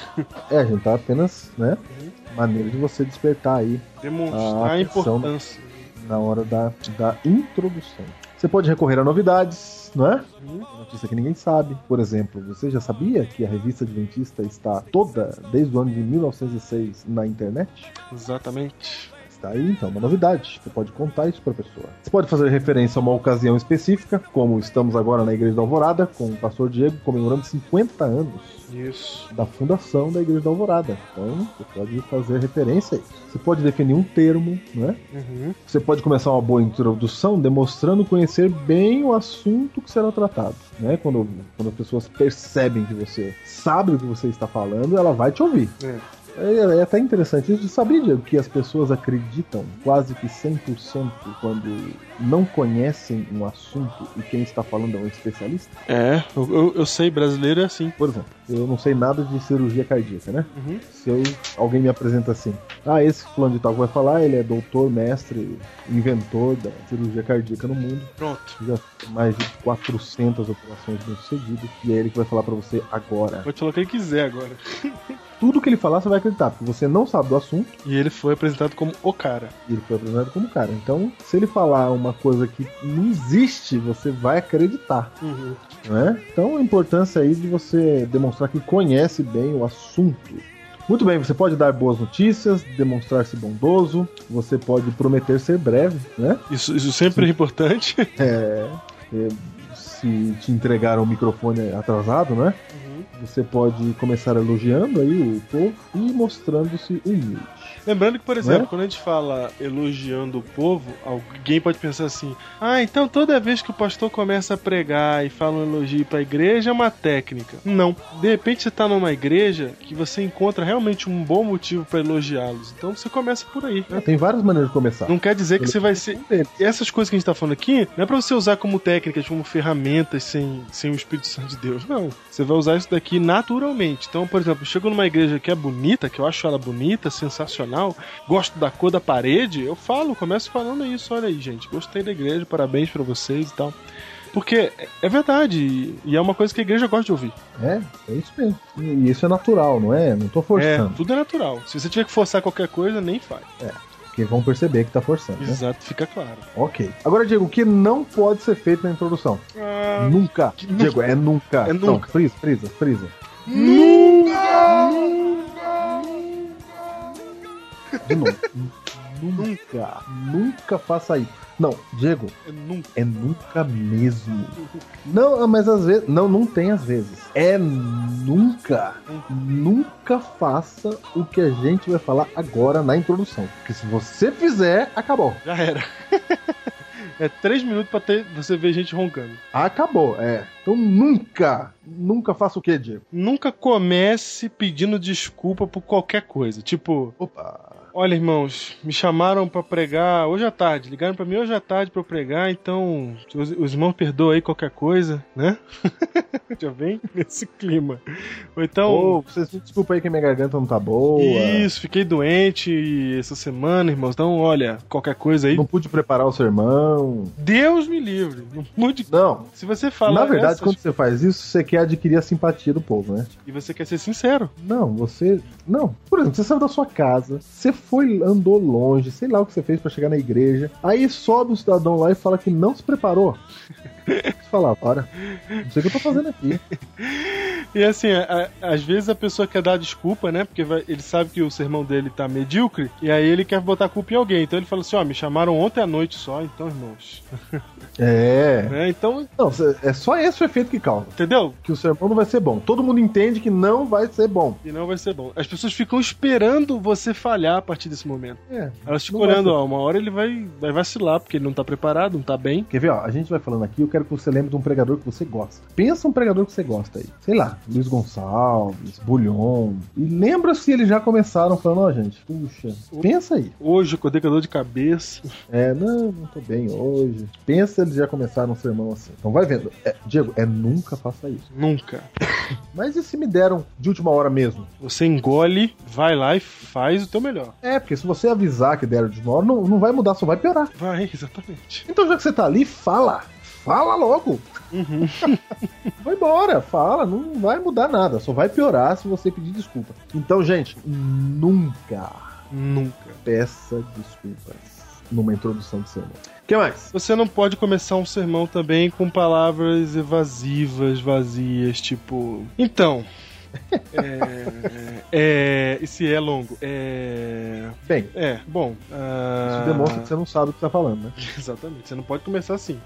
É, a gente tá apenas, né? Maneira de você despertar aí Demonstrar a atenção. importância. na hora da, da introdução. Você pode recorrer a novidades, não é? Uhum. Notícia que ninguém sabe. Por exemplo, você já sabia que a revista Adventista está toda desde o ano de 1906 na internet? Exatamente. Está aí, então, uma novidade. Você pode contar isso para a pessoa. Você pode fazer referência a uma ocasião específica, como estamos agora na Igreja da Alvorada, com o pastor Diego comemorando 50 anos Isso. da fundação da Igreja da Alvorada. Então, você pode fazer referência a isso. Você pode definir um termo, não é? Uhum. Você pode começar uma boa introdução demonstrando conhecer bem o assunto que será tratado. Né? Quando, quando as pessoas percebem que você sabe o que você está falando, ela vai te ouvir. É. É, é até interessante isso. Sabia, Diego, que as pessoas acreditam quase que 100% quando não conhecem um assunto e quem está falando é um especialista? É, eu, eu, sei, brasileiro é assim. Por exemplo, eu não sei nada de cirurgia cardíaca, né? Uhum. Se eu, alguém me apresenta assim, ah, esse fulano de tal vai falar, ele é doutor, mestre, inventor da cirurgia cardíaca no mundo, Pronto. já mais de 400 operações bem sucedidas, e é ele que vai falar pra você agora. Pode falar o que ele quiser agora. Tudo que ele falar, você vai acreditar, porque você não sabe do assunto, E ele foi apresentado como o cara. e ele foi apresentado como cara. Então, se ele falar uma coisa que não existe, você vai acreditar. Uhum. né? Então a importância aí de você demonstrar que conhece bem o assunto. Muito bem, você pode dar boas notícias, demonstrar-se bondoso, você pode prometer ser breve, né? Isso, isso sempre é importante. É, é, se te entregaram o microfone atrasado, né? Você pode começar elogiando aí o povo e mostrando-se humilde. Lembrando que, por exemplo, Né? quando a gente fala elogiando o povo, alguém pode pensar assim: ah, então toda vez que o pastor começa a pregar e fala um elogio pra igreja é uma técnica. Não. De repente você tá numa igreja que você encontra realmente um bom motivo pra elogiá-los. Então você começa por aí. Ah, tem várias maneiras de começar. Não quer dizer que você vai ser. Essas coisas que a gente tá falando aqui não é pra você usar como técnicas, como ferramentas sem, sem o Espírito Santo de Deus. Não. Você vai usar isso daqui naturalmente. Então, por exemplo, eu chego numa igreja que é bonita, que eu acho ela bonita, sensacional, gosto da cor da parede, eu falo, começo falando isso. Olha aí, gente, gostei da igreja, parabéns pra vocês e tal. Porque é- é verdade, e é uma coisa que a igreja gosta de ouvir. É, é isso mesmo. E isso é natural, não é? Não tô É, forçando. tudo é natural. Se você tiver que forçar qualquer coisa, nem faz. Porque vão perceber que tá forçando. Né? Exato, fica claro. Ok. Agora, Diego, o que não pode ser feito na introdução? Ah, Nunca. que Diego, é nunca. É Não, nunca. frisa, frisa, frisa. De novo. nunca. Nunca faça isso. Não, Diego, é nunca. é nunca mesmo. Não, mas às vezes. Não, não tem às vezes. É nunca. Nunca faça o que a gente vai falar agora na introdução. Porque se você fizer, acabou. Já era. é três minutos pra ter, você ver gente roncando. Acabou, é. Então nunca, nunca faça o que, Diego? Nunca comece pedindo desculpa por qualquer coisa. Tipo, Opa. Olha, irmãos, me chamaram pra pregar hoje à tarde. Ligaram pra mim hoje à tarde pra eu pregar, então os, os irmãos perdoam aí qualquer coisa, né? Já vem nesse clima. Ou então. Ô, vocês me desculpa aí que minha garganta não tá boa. Isso, fiquei doente essa semana, irmãos. Então, olha, qualquer coisa aí. Não pude preparar o sermão. Deus me livre. Não mude. Não. Se você falar. Na verdade, essas- quando você faz isso, você quer adquirir a simpatia do povo, né? E você quer ser sincero. Não, você. Não. Por exemplo, você saiu da sua casa, você foi, andou longe, sei lá o que você fez pra chegar na igreja. Aí sobe o cidadão lá e fala que não se preparou. Você fala, para. Não sei o que eu tô fazendo aqui. E assim, a- às vezes a pessoa quer dar desculpa, né? Porque vai- ele sabe que o sermão dele tá medíocre, e aí ele quer botar culpa em alguém. Então ele fala assim: ó, me chamaram ontem à noite só, então, irmãos. É. Né? Então, Não, é só esse o efeito que causa. entendeu? Que o sermão não vai ser bom. Todo mundo entende que não vai ser bom. E não vai ser bom. As pessoas ficam esperando você falhar a partir desse momento. É. Elas ficam olhando, ó, uma hora ele vai, vai vacilar, porque ele não tá preparado, não tá bem. Quer ver, ó? A gente vai falando aqui, eu quero que você lembre de um pregador que você gosta. Pensa um pregador que você gosta aí. Sei lá, Luiz Gonçalves, Bulhon. E lembra se eles já começaram falando, ó, gente, puxa, pensa aí. Hoje, com o dor de cabeça. É, não, não tô bem hoje. Pensa se eles já começaram um sermão assim. Então vai vendo. É, Diego, é nunca faça isso. Nunca. Mas e se me deram de última hora mesmo? Você engole, vai lá e faz o teu melhor. É, porque se você avisar que deram de última hora, não, não vai mudar, só vai piorar. Vai, exatamente. Então já que você tá ali, fala. Fala logo. vai embora, fala, não vai mudar nada, só vai piorar se você pedir desculpa. Então, gente, nunca Nunca. peça desculpas numa introdução de sermão. O que mais? Você não pode começar um sermão também com palavras evasivas, vazias, tipo. Então. É. é e se é longo? É. Bem, É, bom. ah, isso demonstra que você não sabe o que tá falando, né? Exatamente, você não pode começar assim.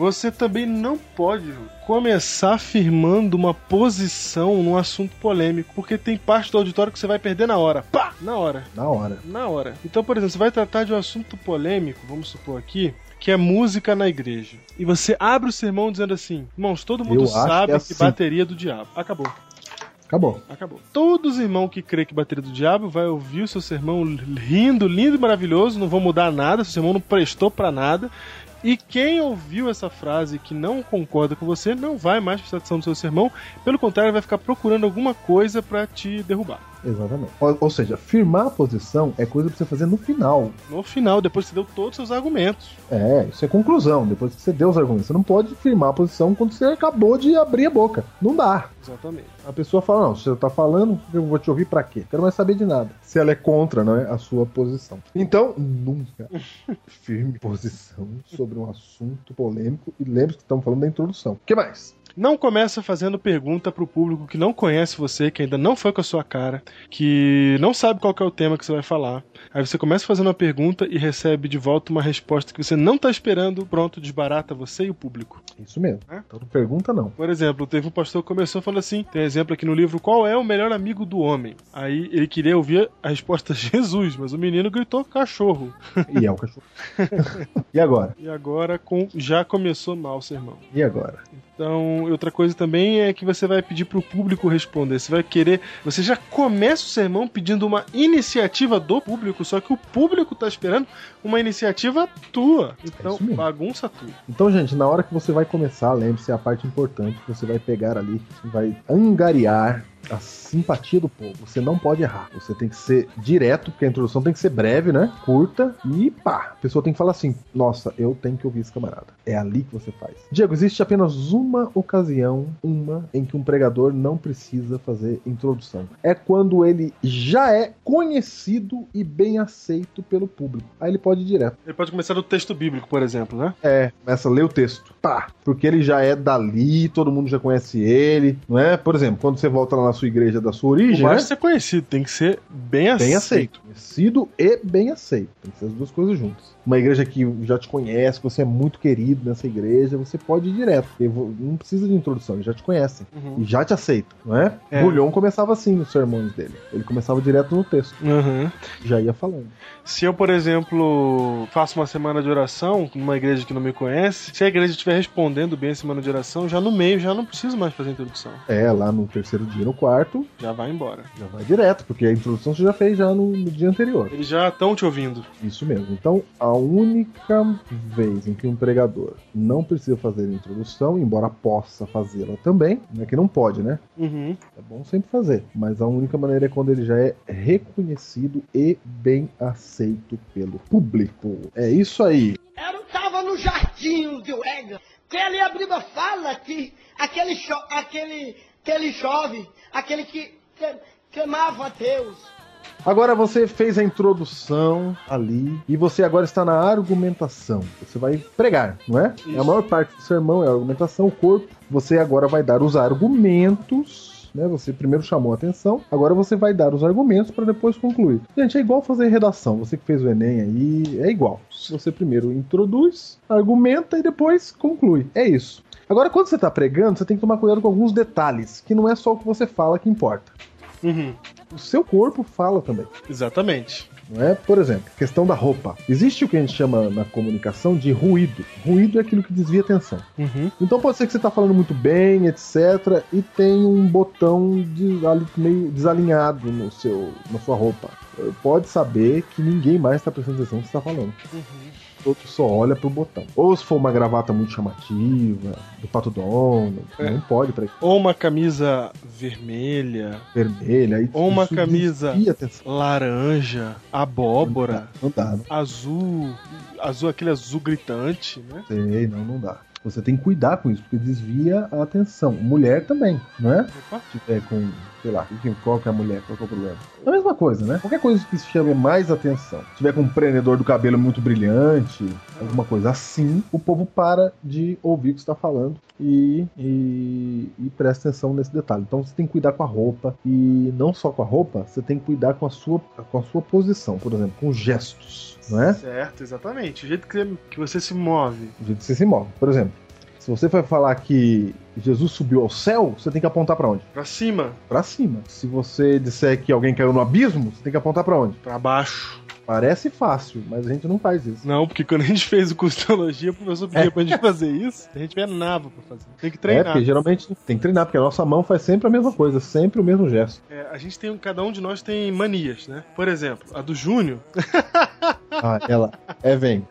Você também não pode começar afirmando uma posição num assunto polêmico, porque tem parte do auditório que você vai perder na hora. Pá! Na hora. Na hora. Na hora. Então, por exemplo, você vai tratar de um assunto polêmico, vamos supor aqui, que é música na igreja. E você abre o sermão dizendo assim: irmãos, todo mundo Eu sabe que é que assim. bateria do diabo. Acabou. Acabou. Acabou. Todos os irmãos que crê que bateria do diabo vai ouvir o seu sermão rindo, lindo e maravilhoso, não vão mudar nada, seu sermão não prestou pra nada. E quem ouviu essa frase que não concorda com você não vai mais prestar atenção no seu sermão, pelo contrário, vai ficar procurando alguma coisa pra te derrubar. Exatamente. Ou, ou seja, firmar a posição é coisa pra você fazer no final. No final, depois que você deu todos os seus argumentos. É, isso é conclusão. Depois que você deu os argumentos. Você não pode firmar a posição quando você acabou de abrir a boca. Não dá. Exatamente. A pessoa fala, não, você tá falando, eu vou te ouvir pra quê? Quero mais saber de nada. Se ela é contra, não é? A sua posição. Então, nunca firme posição sobre um assunto polêmico. E lembre-se que estamos falando da introdução. O que mais? Não começa fazendo pergunta pro público que não conhece você, que ainda não foi com a sua cara, que não sabe qual é o tema que você vai falar. Aí você começa fazendo uma pergunta e recebe de volta uma resposta que você não tá esperando, pronto, desbarata você e o público. Isso mesmo. É? Então não pergunta, não. Por exemplo, teve um pastor que começou falando assim: tem um exemplo aqui no livro, qual é o melhor amigo do homem? Aí ele queria ouvir a resposta Jesus, mas o menino gritou cachorro. E é o cachorro. e agora? E agora com, já começou mal o sermão. E agora? Então, outra coisa também é que você vai pedir pro público responder. Você vai querer. Você já começa o sermão pedindo uma iniciativa do público, só que o público tá esperando uma iniciativa tua. Então, isso mesmo. bagunça tudo. Então, gente, na hora que você vai começar, lembre-se é a parte importante que você vai pegar ali, vai angariar a simpatia do povo. Você não pode errar. Você tem que ser direto, porque a introdução tem que ser breve, né? Curta e pá. A pessoa tem que falar assim: Nossa, eu tenho que ouvir esse camarada. É ali que você faz. Diego, existe apenas uma ocasião, uma, em que um pregador não precisa fazer introdução. É quando ele já é conhecido e bem aceito pelo público. Aí ele pode ir direto. Ele pode começar do texto bíblico, por exemplo, né? É, começa a ler o texto. Pá, porque ele já é dali, todo mundo já conhece ele, não é? Por exemplo, quando você volta lá na sua igreja da sua origem, Não né? ser conhecido, tem que ser bem aceito. Bem aceito. Conhecido e bem aceito. Tem que ser as duas coisas juntas. Uma igreja que já te conhece, que você é muito querido nessa igreja, você pode ir direto. Não precisa de introdução, eles já te conhecem. Uhum. E já te aceitam, não é? É. Bulhon começava assim os sermões dele. Ele começava direto no texto, Uhum. já ia falando. Se eu, por exemplo, faço uma semana de oração numa igreja que não me conhece, se a igreja estiver respondendo bem a semana de oração, já no meio já não preciso mais fazer introdução. É, lá no terceiro dia, no quarto, Já vai embora. já vai direto, porque a introdução você já fez já no, no dia anterior. Eles já estão te ouvindo. Isso mesmo. Então, a única vez em que um pregador não precisa fazer a introdução, embora possa fazê-la também, não é que não pode, né? Uhum. É bom sempre fazer. Mas a única maneira é quando ele já é reconhecido e bem aceito pelo público. É isso aí. Eu estava no jardim do Éden, que ele a Bíblia fala que aquele, aquele, aquele jovem, aquele que, que clamava a Deus, Agora você fez a introdução ali e você agora está na argumentação. Você vai pregar, não é? Isso. A maior parte do sermão é a argumentação, o corpo. Você agora vai dar os argumentos. Né? Você primeiro chamou a atenção, agora você vai dar os argumentos para depois concluir. Gente, é igual fazer redação. Você que fez o Enem aí, é igual. Você primeiro introduz, argumenta e depois conclui. É isso. Agora, quando você está pregando, você tem que tomar cuidado com alguns detalhes, que não é só o que você fala que importa. Uhum. O seu corpo fala também. Exatamente. Não é? Por exemplo, questão da roupa. Existe o que a gente chama na comunicação de ruído. Ruído é aquilo que desvia atenção. Uhum. Então pode ser que você está falando muito bem, etc, e tem um botão de, ali meio desalinhado no seu, na sua roupa. Pode saber que ninguém mais está prestando atenção no que você está falando. Outro só olha pro botão. Ou se for uma gravata muito chamativa, do Pato Donald, É. não pode para Ou uma camisa vermelha, vermelha. Ou uma camisa- laranja, abóbora, Não dá, não azul, azul aquele azul gritante, né? sei, não, não dá. Você tem que cuidar com isso, porque desvia a atenção. Mulher também, não é? Opa. Se tiver com, sei lá, qual que é a mulher, qual que é o problema? É a mesma coisa, né? Qualquer coisa que chame mais atenção. Se tiver com um prendedor do cabelo muito brilhante, alguma coisa assim, o povo para de ouvir o que você está falando e, e, e presta atenção nesse detalhe. Então você tem que cuidar com a roupa e não só com a roupa, você tem que cuidar com a sua, com a sua posição, por exemplo, com gestos, não é? Certo, exatamente. O jeito que você, que você se move. O jeito que você se move. Por exemplo, se você vai falar que Jesus subiu ao céu, você tem que apontar para onde? Pra cima, Pra cima. Se você disser que alguém caiu no abismo, você tem que apontar pra onde? pra baixo. Parece fácil, mas a gente não faz isso. Não, porque quando a gente fez o curso de teologia, o professor pedia pra gente fazer isso, a gente penava pra fazer. Tem que É, treinar. porque geralmente tem que treinar, porque a nossa mão faz sempre a mesma coisa, sempre o mesmo gesto. É, a gente tem, cada um de nós tem manias, né? Por exemplo, a do Júnior, Ah, ela. É, vem.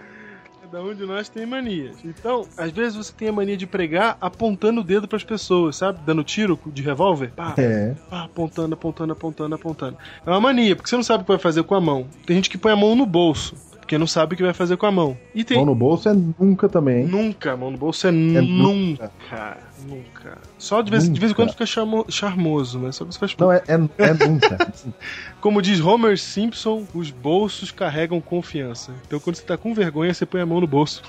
Cada um de nós tem manias. Então, às vezes você tem a mania de pregar apontando o dedo pras pessoas, sabe? Dando tiro de revólver. Pá, É. pá, apontando, apontando, apontando, apontando. É uma mania, porque você não sabe o que vai fazer com a mão. Tem gente que põe a mão no bolso, porque não sabe o que vai fazer com a mão. E tem. Mão no bolso é nunca também, hein? Nunca, mão no bolso é, nunca. nunca. Nunca. Só de vez, de vez em Nunca. quando fica charmo- charmoso, né? Só que você faz Não, é, é, é nunca. Como diz Homer Simpson, os bolsos carregam confiança. Então quando você tá com vergonha, você põe a mão no bolso.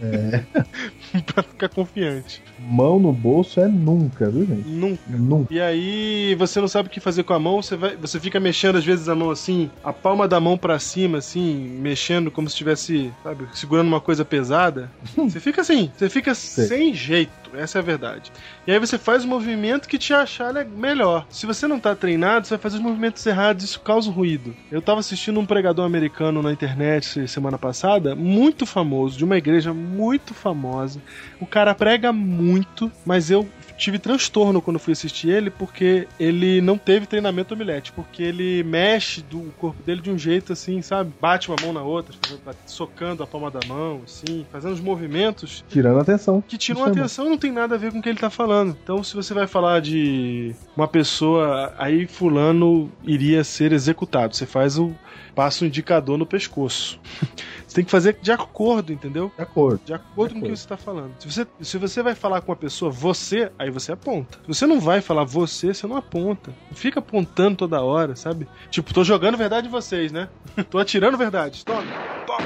É. pra ficar confiante. Mão no bolso é nunca, viu, gente? Nunca. Nunca. E aí você não sabe o que fazer com a mão, você, vai, você fica mexendo às vezes a mão assim, a palma da mão pra cima, assim, mexendo como se estivesse, sabe, segurando uma coisa pesada. Você fica assim, você fica sem jeito, essa é a verdade. E aí você faz o movimento que te achar melhor. Se você não tá treinado, você vai fazer os movimentos errados, isso causa ruído. Eu tava assistindo um pregador americano na internet semana passada, muito famoso, de uma igreja muito famosa. O cara prega muito, mas eu tive transtorno quando fui assistir ele porque ele não teve treinamento homilético, porque ele mexe do corpo dele de um jeito assim, sabe? Bate uma mão na outra, socando a palma da mão, assim, fazendo os movimentos Tirando a atenção. que tiram a atenção e não tem nada a ver com o que ele tá falando. Então, se você vai falar de uma pessoa, aí fulano iria ser executado. Você faz o passa o indicador no pescoço. Você tem que fazer de acordo, entendeu? De acordo. De acordo De com o que você está falando. Se você, se você vai falar com uma pessoa, você, aí você aponta. Se você não vai falar você, você não aponta. Não fica apontando toda hora, sabe? Tipo, tô jogando verdade em vocês, né? tô atirando verdade. Toma, toma.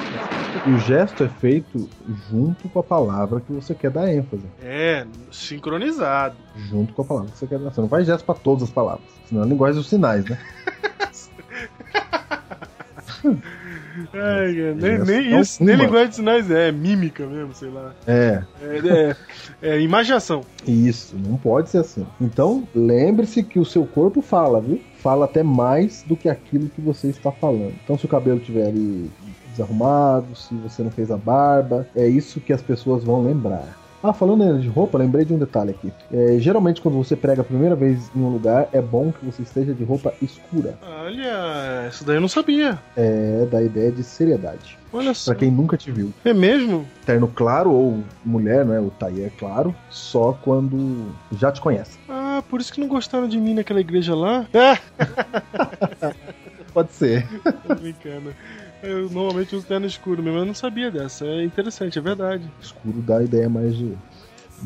E o gesto é feito junto com a palavra que você quer dar ênfase. É, sincronizado. Junto com a palavra que você quer dar. Você não faz gesto pra todas as palavras. Senão é a linguagem dos sinais, né? Ai, nem, Essa nem é isso, nem linguagem de sinais é, é mímica mesmo, sei lá. É. É, é, é imaginação. Isso, não pode ser assim. Então, lembre-se que o seu corpo fala, viu? Fala até mais do que aquilo que você está falando. Então, se o cabelo estiver ali desarrumado, se você não fez a barba, é isso que as pessoas vão lembrar. Ah, falando de roupa, lembrei de um detalhe aqui. É, geralmente, quando você prega a primeira vez em um lugar, é bom que você esteja de roupa escura. Olha, isso daí eu não sabia. É da ideia de seriedade. Olha só. Pra quem nunca te viu. É mesmo? Terno claro ou mulher, né? O taillé claro, só quando já te conhece. Ah, por isso que não gostaram de mim naquela igreja lá? Ah, Pode ser. tô brincando. Eu normalmente uso terno escuro mesmo, eu não sabia dessa. É interessante, é verdade. Escuro dá a ideia mais de.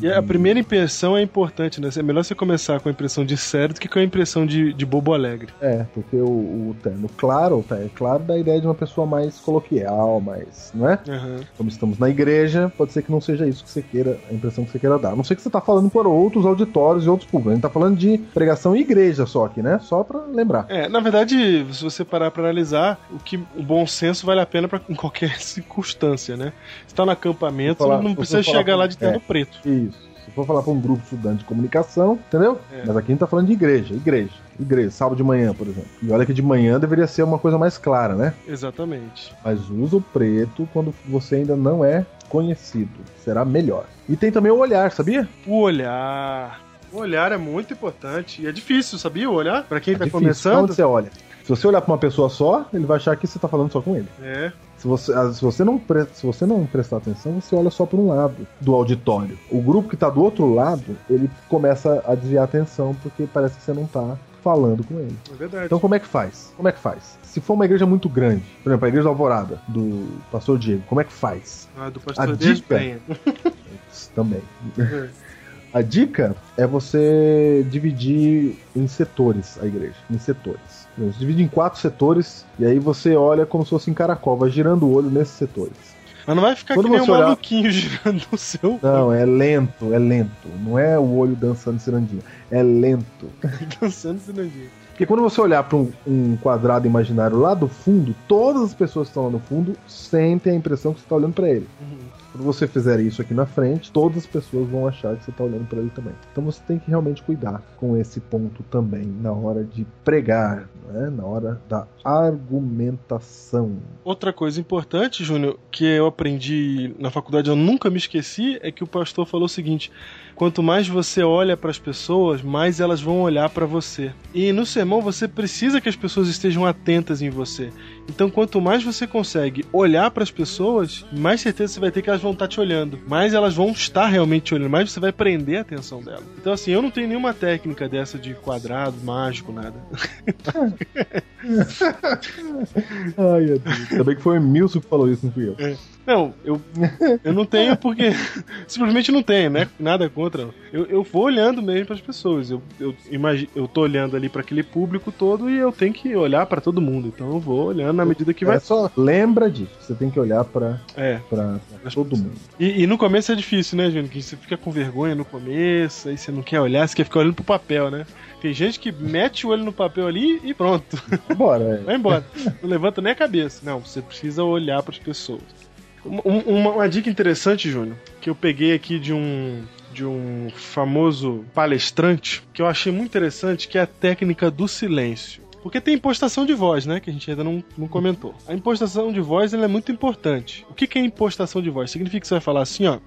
E a primeira impressão é importante, né? É melhor você começar com a impressão de sério do que com a impressão de, de bobo alegre. É, porque o, o terno claro, o terno claro dá a ideia de uma pessoa mais coloquial, mais. Não é? Aham. Como estamos na igreja, pode ser que não seja isso que você queira, a impressão que você queira dar. A não sei que você tá falando por outros auditórios e outros públicos. A gente tá falando de pregação em igreja só aqui, né? Só pra lembrar. É, na verdade, se você parar pra analisar, o que o bom senso vale a pena pra, em qualquer circunstância, né? Você tá no acampamento, falar- não precisa chegar lá de terno é. preto. Isso. Se for falar pra um grupo estudante de comunicação, entendeu? É. Mas aqui a gente tá falando de igreja, igreja. Igreja, sábado de manhã, por exemplo. E olha que de manhã deveria ser uma coisa mais clara, né? Exatamente. Mas usa o preto quando você ainda não é conhecido. Será melhor. E tem também o olhar, sabia? O olhar. O olhar é muito importante. E é difícil, sabia? O olhar? Pra quem É tá difícil. começando. Onde você olha? Se você olhar pra uma pessoa só, ele vai achar que você tá falando só com ele. É. Se você, ah, se você, não, pre- se você não prestar atenção, você olha só por um lado do auditório. O grupo que tá do outro lado, ele começa a desviar a atenção porque parece que você não tá falando com ele. É verdade. Então como é que faz? Como é que faz? Se for uma igreja muito grande, por exemplo, a igreja da Alvorada, do pastor Diego, como é que faz? ah, do a pastor dica- Despenha. Também. A dica é você dividir em setores a igreja, em setores. Você divide em quatro setores e aí você olha como se fosse em caracol, vai girando o olho nesses setores. Mas não vai ficar Quando que nem um olhar- maluquinho girando o seu. Não, é lento, é lento. Não é o olho dançando cirandinha, é lento. dançando cirandinha. Porque quando você olhar para um, um quadrado imaginário lá do fundo, todas as pessoas que estão lá no fundo sentem a impressão que você está olhando para ele. Quando você fizer isso aqui na frente, todas as pessoas vão achar que você está olhando para ele também. Então você tem que realmente cuidar com esse ponto também na hora de pregar, né? na hora da argumentação. Outra coisa importante, Júnior, que eu aprendi na faculdade, eu nunca me esqueci, é que o pastor falou o seguinte: quanto mais você olha para as pessoas, mais elas vão olhar para você. E no sermão você precisa que as pessoas estejam atentas em você. Então, quanto mais você consegue olhar para as pessoas, mais certeza você vai ter que elas vão estar te olhando. Mais elas vão estar realmente te olhando, mais você vai prender a atenção dela. Então, assim, eu não tenho nenhuma técnica dessa de quadrado, mágico, nada. Ai, Deus. Também que foi o Emilson que falou isso, não fui eu. Não, eu, eu não tenho porque. simplesmente não tenho, né? Nada contra. Eu, eu vou olhando mesmo para as pessoas. Eu, eu, imagi- eu tô olhando ali para aquele público todo e eu tenho que olhar para todo mundo. Então eu vou olhando na medida que vai. É só lembra disso. Você tem que olhar para É. pra, pra todo mundo. E, e no começo é difícil, né, Júnior? Que você fica com vergonha no começo, aí você não quer olhar, você quer ficar olhando pro papel, né? Tem gente que mete o olho no papel ali e pronto. Bora, é. Vai embora. Não levanta nem a cabeça. Não, você precisa olhar para as pessoas. Um- uma, uma dica interessante, Júnior, que eu peguei aqui de um de um famoso palestrante, que eu achei muito interessante, que é a técnica do silêncio. Porque tem impostação de voz, né? Que a gente ainda não, não comentou. A impostação de voz ela é muito importante. O que, que é impostação de voz? Significa que você vai falar assim, ó.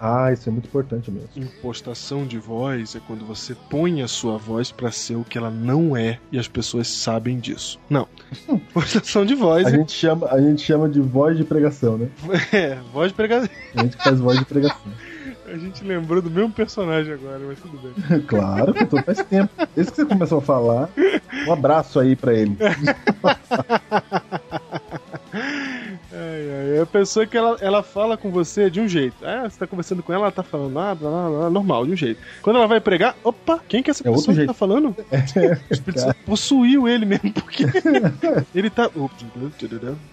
Ah, isso é muito importante mesmo. Impostação de voz é quando você põe a sua voz pra ser o que ela não é e as pessoas sabem disso. Não. Impostação de voz A é, gente, chama, a gente chama de voz de pregação, né? é voz de pregação. A gente faz voz de pregação. A gente lembrou do mesmo personagem agora, mas tudo bem. Claro, eu tô faz tempo. Desde que você começou a falar, um abraço aí pra ele. Ai, a pessoa que ela, ela fala com você de um jeito. Ah, você tá conversando com ela, ela tá falando ah, blá, blá, blá, normal, de um jeito. Quando ela vai pregar, opa, quem que é essa É pessoa que jeito. tá falando? O Espírito Santo possuiu ele mesmo, porque ele tá.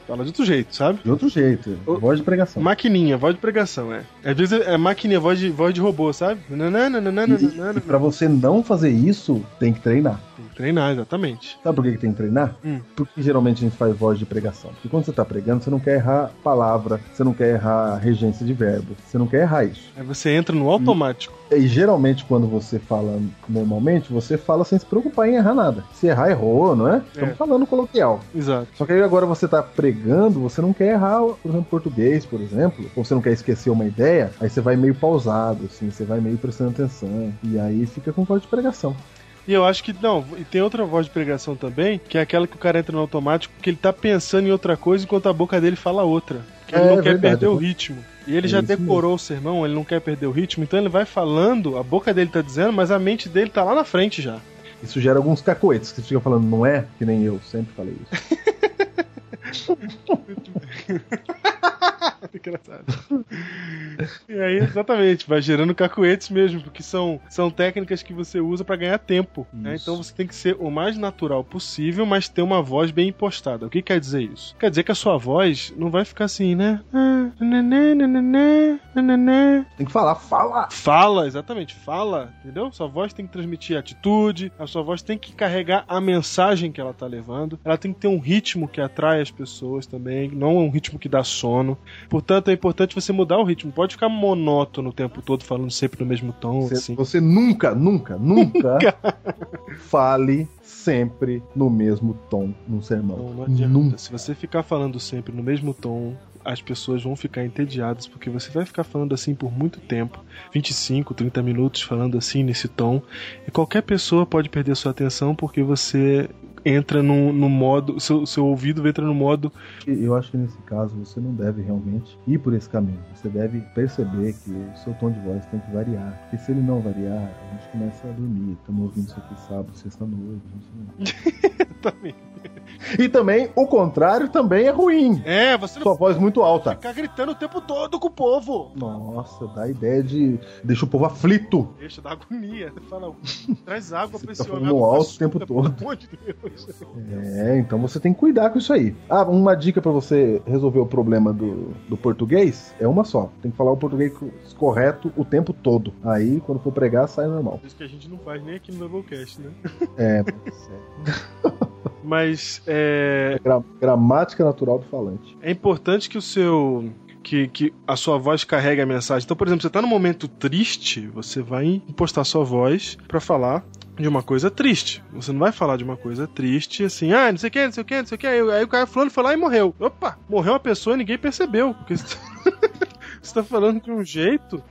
Fala de outro jeito, sabe? De outro jeito. Voz de pregação. Maquininha, voz de pregação, é. Às vezes é maquininha, voz de, voz de robô, sabe? Nananana, E, e pra você não fazer isso, tem que treinar. Tem que treinar, exatamente. Sabe por que, que tem que treinar? Hum. Porque geralmente a gente faz voz de pregação. Porque quando você tá pregando, você não quer errar palavras. palavra, você não quer errar regência de verbo, você não quer errar isso. Aí você entra no automático. E geralmente quando você fala normalmente, você fala sem se preocupar em errar nada. Se errar, errou, não é? Estamos É. falando coloquial. Exato. Só que aí agora você tá pregando, você não quer errar, por exemplo, português, por exemplo, ou você não quer esquecer uma ideia, aí você vai meio pausado, assim, você vai meio prestando atenção, e aí fica com voz de pregação. E eu acho que, não, e tem outra voz de pregação também, que é aquela que o cara entra no automático, que ele tá pensando em outra coisa enquanto a boca dele fala outra. Que ele É, não quer verdade. perder o ritmo. E ele É já decorou o sermão, ele não quer perder o ritmo, então ele vai falando, a boca dele tá dizendo, mas a mente dele tá lá na frente já. Isso gera alguns cacoetes, que você fica falando, não é? Que nem eu sempre falei isso. Engraçado. E aí, exatamente, vai gerando cacuetes mesmo, porque são, são técnicas que você usa pra ganhar tempo. né? Então você tem que ser o mais natural possível, mas ter uma voz bem impostada. O que quer dizer isso? Quer dizer que a sua voz não vai ficar assim, né? Tem que falar, fala! Fala, exatamente, fala, entendeu? Sua voz tem que transmitir atitude, a sua voz tem que carregar a mensagem que ela tá levando, ela tem que ter um ritmo que atrai as pessoas também, não um ritmo que dá sono. Portanto, é importante você mudar o ritmo. Pode ficar monótono o tempo todo, falando sempre no mesmo tom, Você, assim. você nunca, nunca, nunca fale sempre no mesmo tom num sermão. Não, não adianta. Nunca. Se você ficar falando sempre no mesmo tom, as pessoas vão ficar entediadas, porque você vai ficar falando assim por muito tempo 25, 30 minutos falando assim nesse tom. E qualquer pessoa pode perder sua atenção porque você entra no, no modo. Seu, seu ouvido entra no modo. Eu acho que nesse caso você não deve realmente ir por esse caminho. Você deve perceber que o seu tom de voz tem que variar. Porque se ele não variar, a gente começa a dormir. Estamos ouvindo isso aqui sábado, sexta-noite. não sei. E também, o contrário também é ruim. É, você não Sua voz muito alta. ficar gritando o tempo todo com o povo. Nossa, dá a ideia de. Deixa o povo aflito. Deixa, dá agonia. Fala, traz água pra Você esse tá homem. alto o tempo todo. Pelo amor de Deus. É, então você tem que cuidar com isso aí. Ah, uma dica pra você resolver o problema do, do português é uma só. Tem que falar o português correto o tempo todo. Aí, quando for pregar, sai normal. Isso que a gente não faz nem aqui no Doublecast, né? É, Mas é, é gra- gramática natural do falante. é importante que o seu. Que, que a sua voz carregue a mensagem. Então, por exemplo, você tá num momento triste, você vai impostar sua voz pra falar de uma coisa triste. Você não vai falar de uma coisa triste assim, ah, não sei o que, não sei o que, não sei o que. Aí, aí o cara fulano foi lá e morreu. Opa, morreu uma pessoa e ninguém percebeu. Porque você tá, você tá falando de um jeito.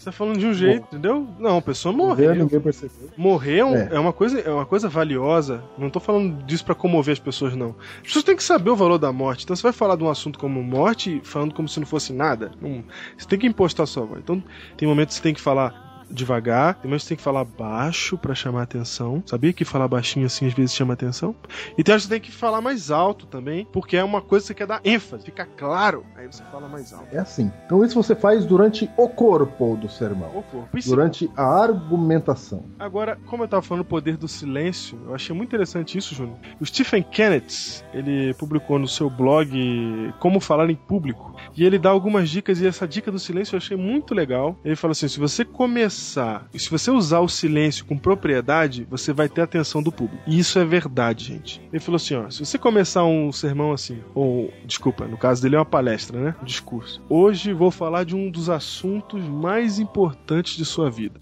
Você tá falando de um jeito, entendeu? Não, a pessoa Morreu, ninguém percebeu. Morrer é, É. é uma coisa, é uma coisa valiosa. Não tô falando disso pra comover as pessoas, não. As pessoas têm que saber o valor da morte. Então você vai falar de um assunto como morte, falando como se não fosse nada. Não- você tem que impostar a sua voz. Então tem momentos que você tem que falar devagar, tem momentos que você tem que falar baixo pra chamar atenção. Sabia que falar baixinho assim às vezes chama atenção? E tem horas que tem que falar mais alto também, porque é uma coisa que você quer dar ênfase, fica claro. Aí você fala mais alto. É assim. Então isso você faz durante o corpo do sermão. O corpo. Se Durante a argumentação. Agora, como eu tava falando do poder do silêncio, eu achei muito interessante isso, Júnior. O Stephen Kennett, ele publicou no seu blog Como Falar em Público, e ele dá algumas dicas, e essa dica do silêncio eu achei muito legal. Ele fala assim: se você começar, e se você usar o silêncio com propriedade, você vai ter a atenção do público. E isso é verdade, gente. Ele falou assim: ó, se você começar um sermão assim, ou, desculpa, no caso dele é uma palestra, né? Um discurso. Hoje vou falar de um dos assuntos mais importantes de sua vida.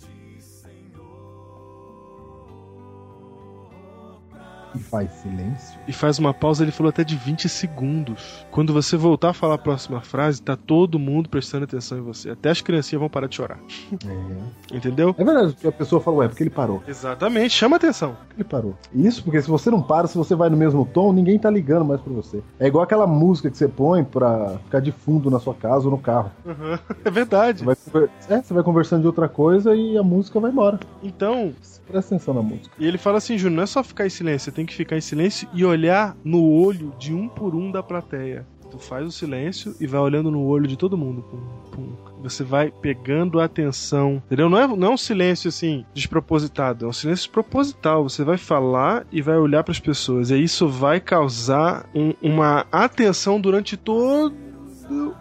E faz silêncio. e faz uma pausa, ele falou até de 20 segundos. Quando você voltar a falar a próxima frase, tá todo mundo prestando atenção em você. Até as criancinhas vão parar de chorar. É. Entendeu? É verdade, a pessoa fala, ué, porque ele parou. Exatamente, chama atenção. Ele parou? Isso porque se você não para, se você vai no mesmo tom, ninguém tá ligando mais pra você. É igual aquela música que você põe pra ficar de fundo na sua casa ou no carro. Uhum. É verdade. Você vai, conver- é, você vai conversando de outra coisa e a música vai embora. Então, Presta atenção na música. e ele fala assim, Júnior, não é só ficar em silêncio, você tem que ficar em silêncio e olhar no olho de um por um da plateia. Tu faz o silêncio e vai olhando no olho de todo mundo. Pum, pum. Você vai pegando a atenção. Entendeu? Não é, não é um silêncio assim, despropositado. É um silêncio proposital. Você vai falar e vai olhar para as pessoas. E isso vai causar um- uma atenção durante todo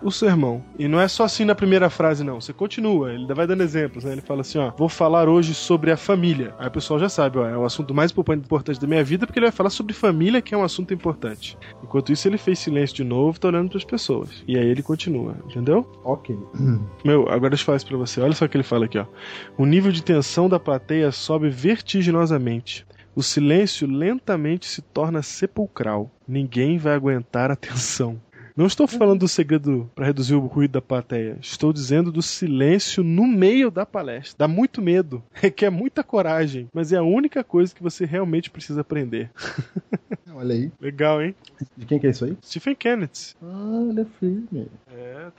o sermão. E não é só assim na primeira frase, não. Você continua, ele ainda vai dando exemplos, né? Ele fala assim, ó, vou falar hoje sobre a família. Aí o pessoal já sabe, ó, é o assunto mais importante da minha vida, porque ele vai falar sobre família, que é um assunto importante. Enquanto isso, ele fez silêncio de novo, tá olhando pras pessoas. E aí ele continua, entendeu? Ok. Meu, agora deixa eu falar isso pra você. Olha só o que ele fala aqui, ó. O nível de tensão da plateia sobe vertiginosamente. O silêncio lentamente se torna sepulcral. Ninguém vai aguentar a tensão. Não estou falando do segredo para reduzir o ruído da plateia. Estou dizendo do silêncio no meio da palestra. Dá muito medo, requer muita coragem, mas é a única coisa que você realmente precisa aprender. Olha aí. Legal, hein? De quem que é isso aí? Stephen Kennedy. Ah, ele é. É,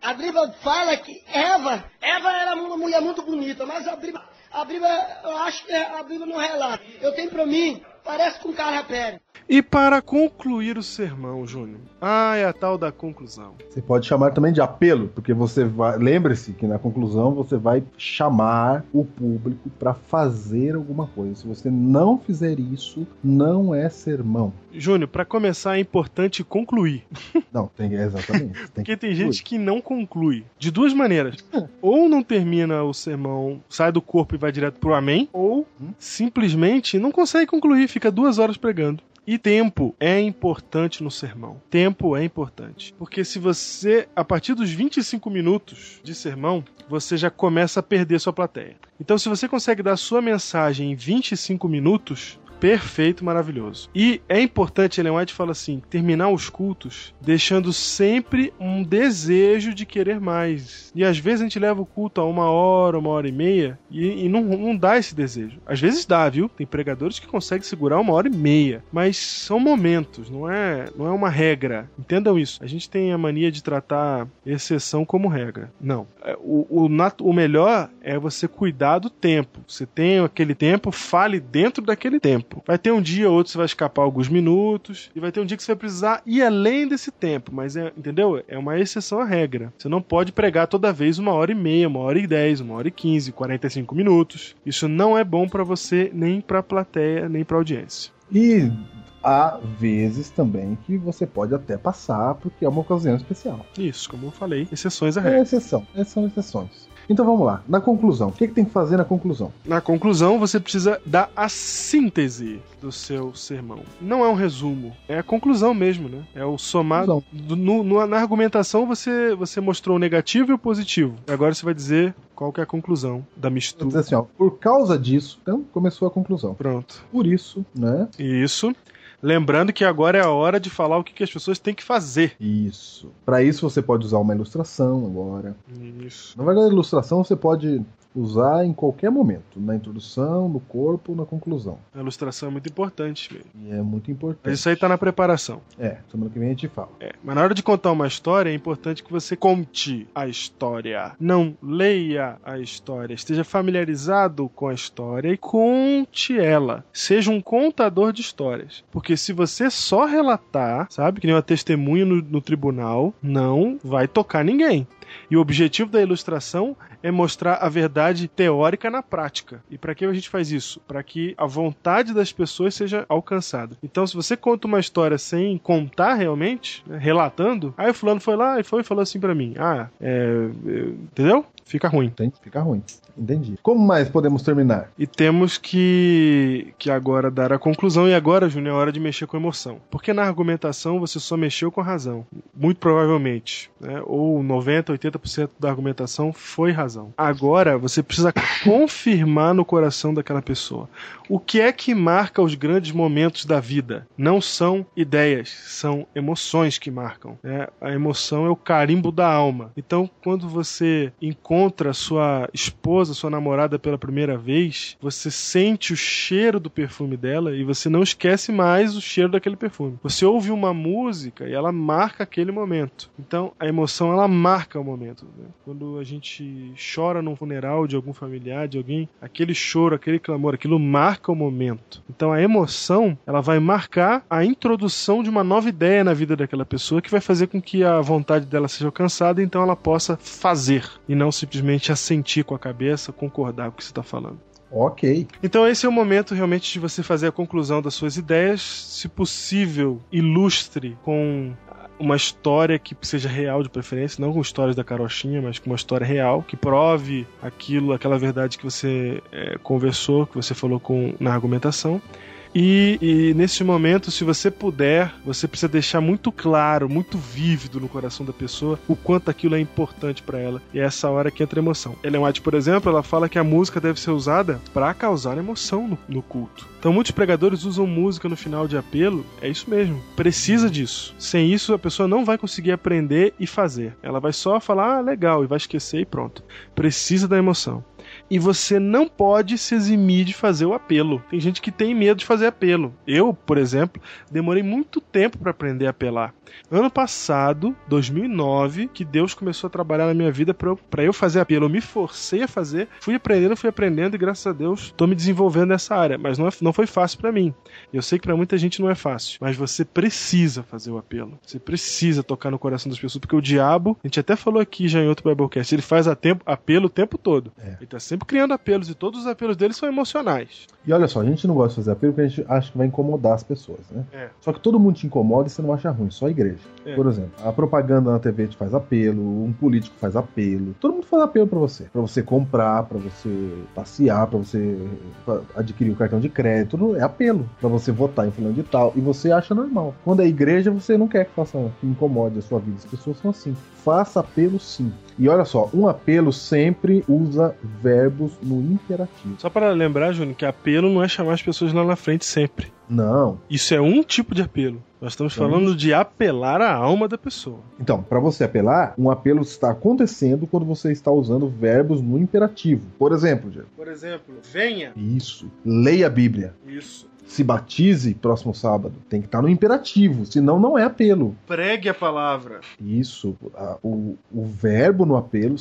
A Bíblia fala que Eva, Eva era uma mulher muito bonita, mas a Bíblia, a Bíblia, eu acho que a Bíblia não relata. Eu tenho pra mim, parece com um cara péreo. E para concluir o sermão, Júnior. Ah, é a tal da conclusão. Você pode chamar também de apelo, porque você vai. Lembre-se que na conclusão você vai chamar o público para fazer alguma coisa. Se você não fizer isso, não é sermão. Júnior, para começar é importante concluir. Não, tem exatamente. Tem Porque que tem gente que não conclui. De duas maneiras. Ou não termina o sermão, sai do corpo e vai direto pro amém, ou simplesmente não consegue concluir, fica duas horas pregando. E tempo é importante no sermão. Tempo é importante. Porque se você, a partir dos 25 minutos de sermão, você já começa a perder sua plateia. Então, se você consegue dar sua mensagem em 25 minutos, Perfeito, maravilhoso. E é importante, Ellen White fala assim, terminar os cultos deixando sempre um desejo de querer mais. E às vezes a gente leva o culto a uma hora, uma hora e meia, e, e não, não dá esse desejo. Às vezes dá, viu? Tem pregadores que conseguem segurar uma hora e meia. Mas são momentos, não é, não é uma regra. Entendam isso. A gente tem a mania de tratar exceção como regra. Não. É, O, o, o melhor é você cuidar do tempo. Você tem aquele tempo, fale dentro daquele tempo. Vai ter um dia ou outro que você vai escapar alguns minutos, e vai ter um dia que você vai precisar ir além desse tempo. Mas, é, entendeu? É uma exceção à regra. Você não pode pregar toda vez uma hora e meia, uma hora e dez, uma hora e quinze, 45 minutos. Isso não é bom pra você, nem pra plateia, nem pra audiência. E há vezes também que você pode até passar, porque é uma ocasião especial. Isso, como eu falei, exceções à É regra. exceção, essas são exceções. Então vamos lá, na conclusão. O que, que tem que fazer na conclusão? Na conclusão, você precisa dar a síntese do seu sermão. Não é um resumo, é a conclusão mesmo, né? É o somado. do- no- no- na argumentação, você, você mostrou o negativo e o positivo. Agora você vai dizer qual que é a conclusão da mistura. assim, ó, por causa disso, então começou a conclusão. Pronto. Por isso, né? Isso. Lembrando que agora é a hora de falar o que, que as pessoas têm que fazer. Isso. Para isso você pode usar uma ilustração agora. Isso. Na verdade, a ilustração você pode usar em qualquer momento, na introdução, no corpo, na conclusão. A ilustração é muito importante. velho. E é muito importante. Mas isso aí tá na preparação. É, semana que vem a gente fala. É, mas na hora de contar uma história, é importante que você conte a história. Não leia a história. Esteja familiarizado com a história e conte ela. Seja um contador de histórias. Porque se você só relatar, sabe, que nem uma testemunha no, no tribunal, não vai tocar ninguém. E o objetivo da ilustração é mostrar a verdade teórica na prática. E para que a gente faz isso? Para que a vontade das pessoas seja alcançada. Então, se você conta uma história sem contar realmente, né, relatando, aí o fulano foi lá e foi e falou assim para mim: Ah, é, é, entendeu? Fica ruim. Entende? Fica ruim. Entendi. Como mais podemos terminar? E temos que, que agora dar a conclusão. E agora, Júnior, é hora de mexer com emoção. Porque na argumentação você só mexeu com a razão. Muito provavelmente. Né? Ou 90%, 80% da argumentação foi razão. Agora você precisa confirmar no coração daquela pessoa. O que é que marca os grandes momentos da vida? Não são ideias, são emoções que marcam. né? A emoção é o carimbo da alma. Então, quando você encontra sua esposa, sua namorada pela primeira vez, você sente o cheiro do perfume dela e você não esquece mais o cheiro daquele perfume. Você ouve uma música e ela marca aquele momento. Então, a emoção ela marca o momento. né? Quando a gente chora num funeral de algum familiar, de alguém, aquele choro, aquele clamor, aquilo marca o momento. Então, a emoção ela vai marcar a introdução de uma nova ideia na vida daquela pessoa que vai fazer com que a vontade dela seja alcançada, então ela possa fazer e não simplesmente assentir com a cabeça, concordar com o que você está falando. Ok. Então esse é o momento realmente de você fazer a conclusão das suas ideias, se possível, ilustre com uma história que seja real de preferência, não com histórias da carochinha, mas com uma história real, que prove aquilo, aquela verdade que você é, conversou, que você falou com, na argumentação. E, e nesse momento, se você puder, você precisa deixar muito claro, muito vívido no coração da pessoa o quanto aquilo é importante para ela. E é essa hora que entra emoção. Ellen White, por exemplo, ela fala que a música deve ser usada para causar emoção no, no culto. Então, muitos pregadores usam música no final de apelo. É isso mesmo. Precisa disso. Sem isso, a pessoa não vai conseguir aprender e fazer. Ela vai só falar, ah, legal, e vai esquecer e pronto. Precisa da emoção e você não pode se eximir de fazer o apelo. Tem gente que tem medo de fazer apelo. Eu, por exemplo, demorei muito tempo para aprender a apelar. Ano passado, 2009, que Deus começou a trabalhar na minha vida para eu, fazer apelo. Eu me forcei a fazer, fui aprendendo, fui aprendendo e graças a Deus estou me desenvolvendo nessa área. Mas não, é, não foi fácil para mim. Eu sei que para muita gente não é fácil, mas você precisa fazer o apelo. Você precisa tocar no coração das pessoas, porque o diabo, a gente até falou aqui já em outro Biblecast, ele faz a tempo, apelo o tempo todo. É. Ele tá sempre criando apelos e todos os apelos dele são emocionais. E olha só, a gente não gosta de fazer apelo porque a gente acha que vai incomodar as pessoas, né? É. Só que todo mundo te incomoda e você não acha ruim, só a igreja. É. Por exemplo, a propaganda na TV te faz apelo, um político faz apelo. Todo mundo faz apelo pra você. Pra você comprar, pra você passear, pra você adquirir o cartão de crédito. É apelo. Pra você votar em fulano de tal. E você acha normal. Quando é igreja, você não quer que faça que incomode a sua vida. As pessoas são assim. Faça apelo sim. E olha só, um apelo sempre usa verbos no imperativo. Só para lembrar, Júnior, que apelo não é chamar as pessoas lá na frente sempre. Não. Isso é um tipo de apelo. Nós estamos falando de apelar a alma da pessoa. Então, para você apelar, um apelo está acontecendo quando você está usando verbos no imperativo. Por exemplo, Diego. Por exemplo, venha. Isso. Leia a Bíblia. Isso. Se batize próximo sábado. Tem que estar no imperativo, senão não é apelo. Pregue a palavra. Isso. a- o, o verbo no apelo.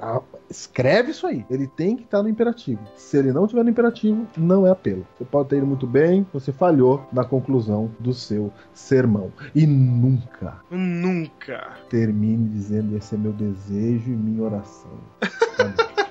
a- escreve isso aí. Ele tem que estar no imperativo. Se ele não tiver no imperativo, não é apelo. Você pode ter ido muito bem, você falhou na conclusão do seu sermão. E nunca Nunca. termine dizendo esse é meu desejo e minha oração.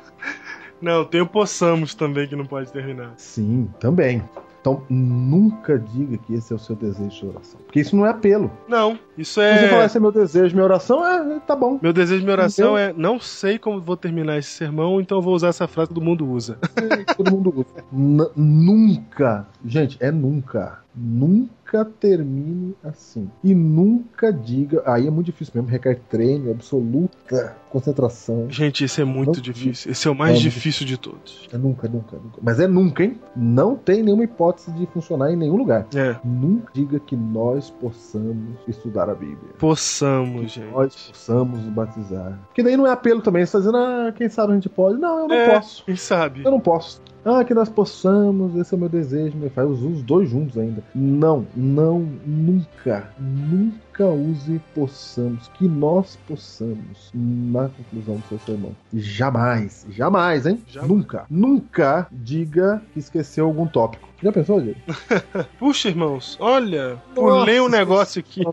Não, tem o possamos também que não pode terminar. Sim, também. Então, nunca diga que esse é o seu desejo de oração. Porque isso não é apelo. Não, isso Se você falar é. esse é meu desejo, minha oração, é, tá bom. Meu desejo, minha oração Entendeu? é não sei como vou terminar esse sermão, então eu vou usar essa frase que todo mundo usa. Todo mundo usa. N- nunca, gente, é nunca. Nunca termine assim. E nunca diga. Aí é muito difícil mesmo, requer treino, absoluta concentração. Gente, esse é muito Não- difícil. Esse é o mais É difícil de todos. É nunca, nunca, nunca. Mas é nunca, hein? Não tem nenhuma hipótese de funcionar em nenhum lugar. É, Nunca diga que nós possamos estudar a Bíblia. possamos, gente. Nós possamos nos batizar. Porque daí não é apelo também. Você tá dizendo, ah, quem sabe a gente pode. Não, eu não É, posso. Quem sabe? Eu não posso. Ah, que nós possamos, esse é o meu desejo, meu pai. Os os dois juntos ainda. Não, não, nunca, nunca use possamos, que nós possamos na conclusão do seu sermão. Jamais, jamais, hein? Jamais. Nunca, nunca diga que esqueceu algum tópico. Já pensou, Diego? Puxa, irmãos, olha, pulei um negócio aqui.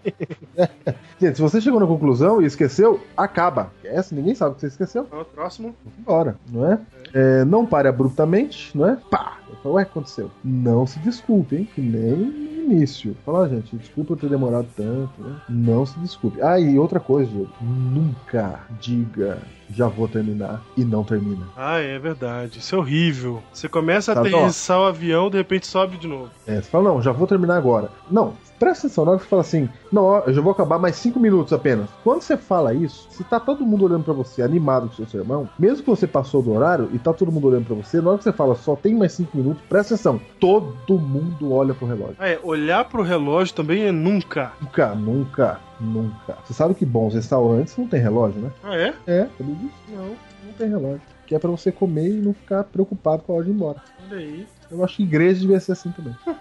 Gente, se você chegou na conclusão e esqueceu, acaba. Essa ninguém sabe que você esqueceu. Próximo. embora, não é? É, não pare abruptamente, não é? Pá! Eu falo, Ué, o que aconteceu? Não se desculpe, hein? Que nem no início. Fala, gente, desculpa eu ter demorado tanto, né? Não se desculpe. Ah, e outra coisa, Diego. Nunca diga já vou terminar e não termina. Ah, é verdade. Isso é horrível. Você começa a Tá, ó. aterrissar o avião, de repente sobe de novo. É, você fala, não, já vou terminar agora. Não, presta atenção, na hora que você fala assim, não, ó, eu já vou acabar mais cinco minutos apenas. Quando você fala isso, se tá todo mundo olhando pra você, animado com seu sermão, mesmo que você passou do horário e tá todo mundo olhando pra você, na hora que você fala só tem mais cinco minutos, presta atenção, todo mundo olha pro relógio. É, olhar pro relógio também é nunca. Nunca, nunca, nunca. Você sabe que bons restaurantes não tem relógio, né? Ah, é? É, sabia disso? Não, não tem relógio. Que é pra você comer e não ficar preocupado com a hora de ir embora. Olha aí. Eu acho que igreja devia ser assim também. É,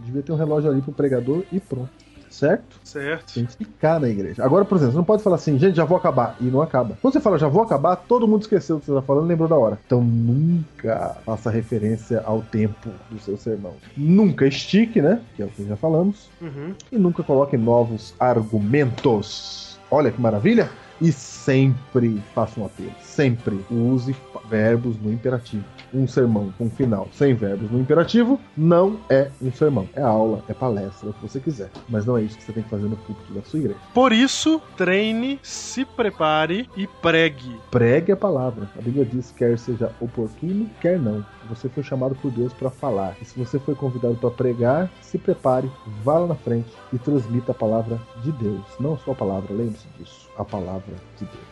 devia ter um relógio ali pro pregador e pronto. Certo? Certo. Tem que ficar na igreja. Agora, por exemplo, você não pode falar assim, gente, já vou acabar. E não acaba. Quando você fala já vou acabar, todo mundo esqueceu o que você tá falando e lembrou da hora. Então nunca faça referência ao tempo do seu sermão. Nunca estique, né? Que é o que já falamos. Uhum. E nunca coloque novos argumentos. Olha que maravilha! E sempre faça um apelo. Sempre use verbos no imperativo. Um sermão com final sem verbos no imperativo não é um sermão. É aula, é palestra, é o que você quiser. Mas não é isso que você tem que fazer no púlpito da sua igreja. Por isso, treine, se prepare e pregue. Pregue a palavra. A Bíblia diz quer seja oportuno, quer não. Você foi chamado por Deus para falar. E se você foi convidado para pregar, se prepare, vá lá na frente e transmita a palavra de Deus. Não só a palavra, lembre-se disso. A palavra de Deus.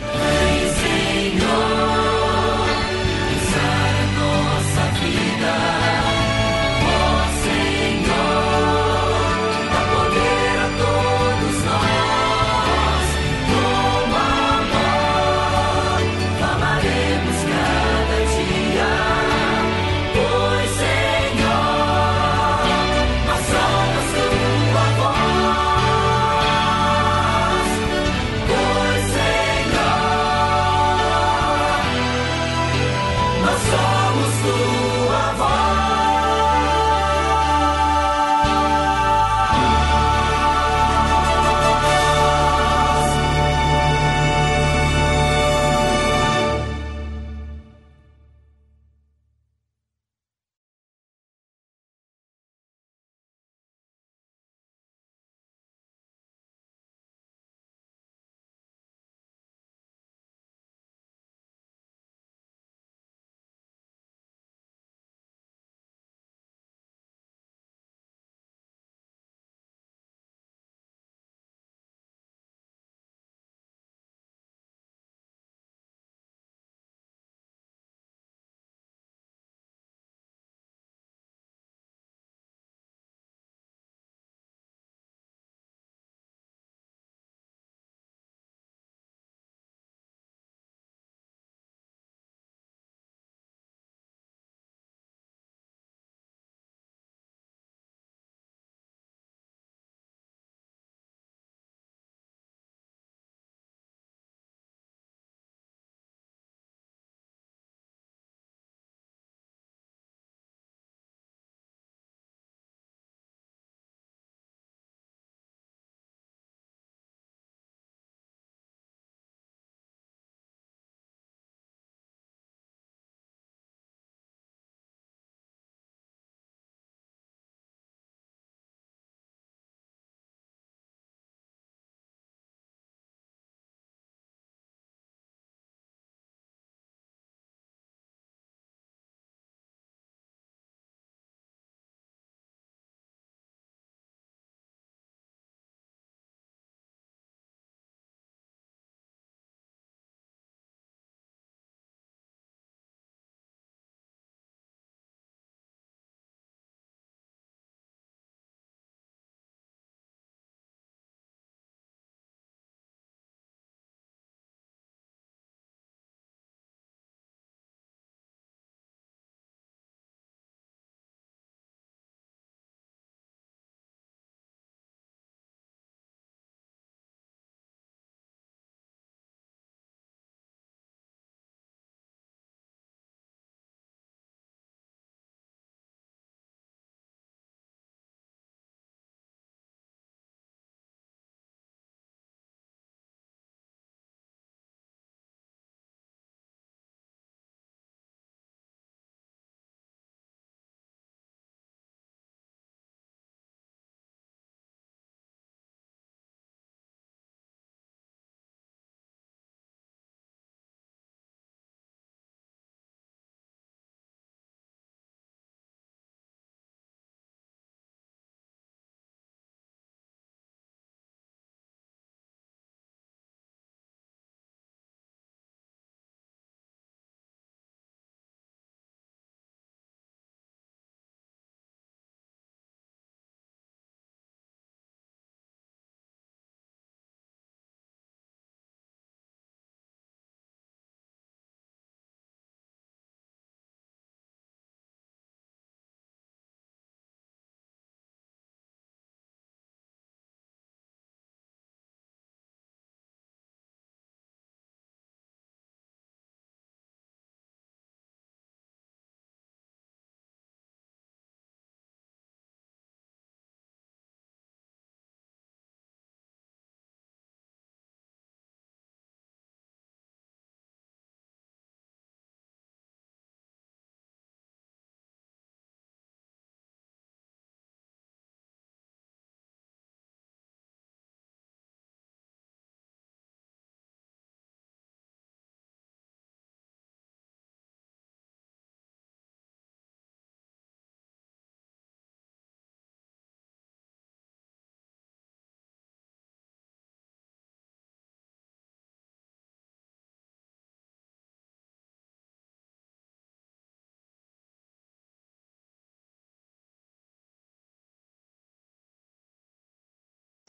Pois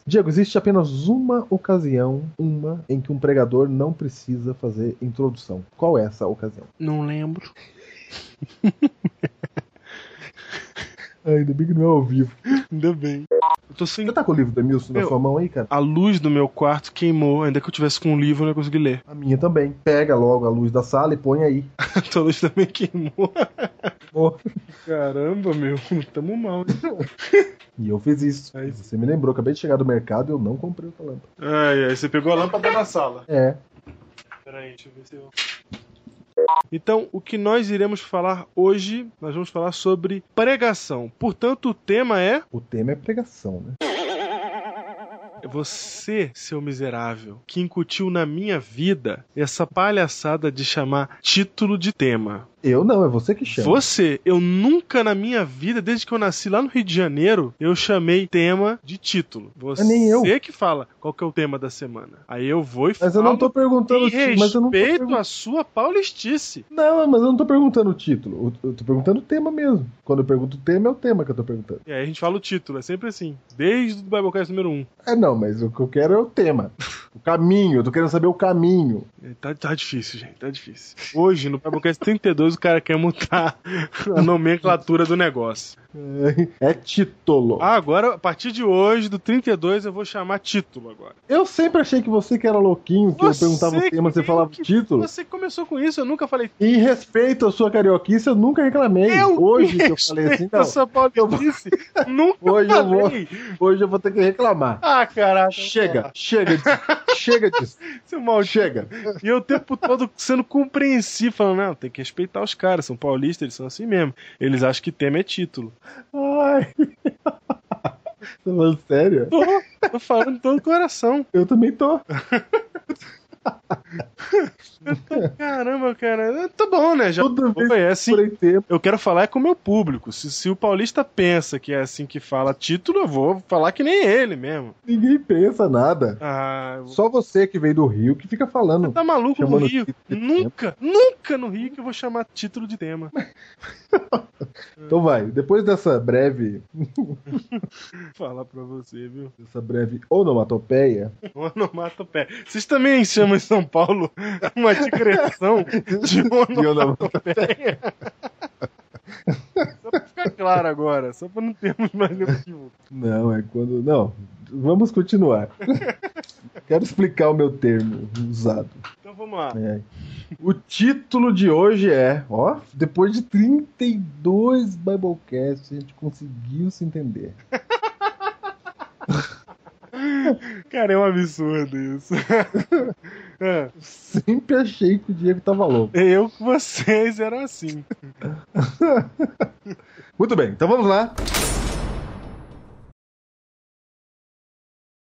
Diego, existe apenas uma ocasião, uma, em que um pregador não precisa fazer introdução. Qual é essa ocasião? Não lembro. Ai, ainda bem que não é ao vivo. Ainda bem. Eu tô sem. Você tá com o livro do Emilson na sua mão aí, cara? A luz do meu quarto queimou. Ainda que eu tivesse com um livro, eu não ia conseguir ler. A minha também. Pega logo a luz da sala e põe aí. A tua luz também queimou. Oh, Caramba, meu. Tamo mal. E eu fiz isso. Você me lembrou, acabei de chegar do mercado e eu não comprei outra lâmpada. Ai, ai, você pegou a lâmpada da sala. É. Peraí, deixa eu ver se eu. Então, o que nós iremos falar hoje, nós vamos falar sobre pregação. Portanto, o tema é O tema é pregação, né? você, seu miserável, que incutiu na minha vida essa palhaçada de chamar título de tema. Eu não, é você que chama. Você, eu nunca na minha vida, desde que eu nasci lá no Rio de Janeiro, eu chamei tema de título. Você Mas nem eu. que fala qual que é o tema da semana. Aí eu vou e Mas falo eu não tô perguntando o título. Mas eu não respeito a sua paulistice. Não, mas eu não tô perguntando o título. Eu tô perguntando o tema mesmo. Quando eu pergunto o tema, é o tema que eu tô perguntando. E aí a gente fala o título, é sempre assim. Desde o Biblecast número 1. É, não, mas o que eu quero é o tema. O caminho, eu tô querendo saber o caminho. Tá, tá difícil, gente, tá difícil. Hoje, no Biblecast 32, o cara quer mutar a nomenclatura do negócio. É, é título. Ah, agora, a partir de hoje, do 32, eu vou chamar título agora. Eu sempre achei que você que era louquinho, que Você eu perguntava o tema, você falava título. Você começou com isso, eu nunca falei. Em respeito à sua carioquice, eu nunca reclamei. Eu hoje que eu falei assim, não, sua paulistice, nunca Hoje eu vou- falei. hoje eu vou ter que reclamar. Ah, caraca. Chega, chega disso. chega disso. Seu maldito. Chega. E eu o tempo todo sendo compreensivo, falando, não, tem que respeitar os caras, são paulistas, eles são assim mesmo. Eles acham que tema é título. Ai. Tá falando sério? Tô, tô falando de todo o coração. Eu também tô. Caramba, cara, tá bom, né? Já Toda vez foi, é assim. Tempo. Eu quero falar é com o meu público. Se, se o paulista pensa que é assim que fala título, eu vou falar que nem ele mesmo. Ninguém pensa nada. Ah, eu Só você que veio do Rio que fica falando. tá maluco no Rio? Nunca, nunca no Rio que eu vou chamar título de tema. Então vai, depois dessa breve, falar pra você, viu? dessa breve onomatopeia, Onomatopé. Vocês também chamam em São Paulo uma digressão de onomatopeia? Só pra ficar claro agora, só pra não termos mais nenhum. Não, é quando. Não, vamos continuar. Quero explicar o meu termo usado. Então vamos lá. É. O título de hoje é, ó, depois de 32 Biblecasts, a gente conseguiu se entender. Cara, é um absurdo isso. É, Sempre achei que o Diego tava louco. eu com vocês eram assim. Muito bem, então vamos lá.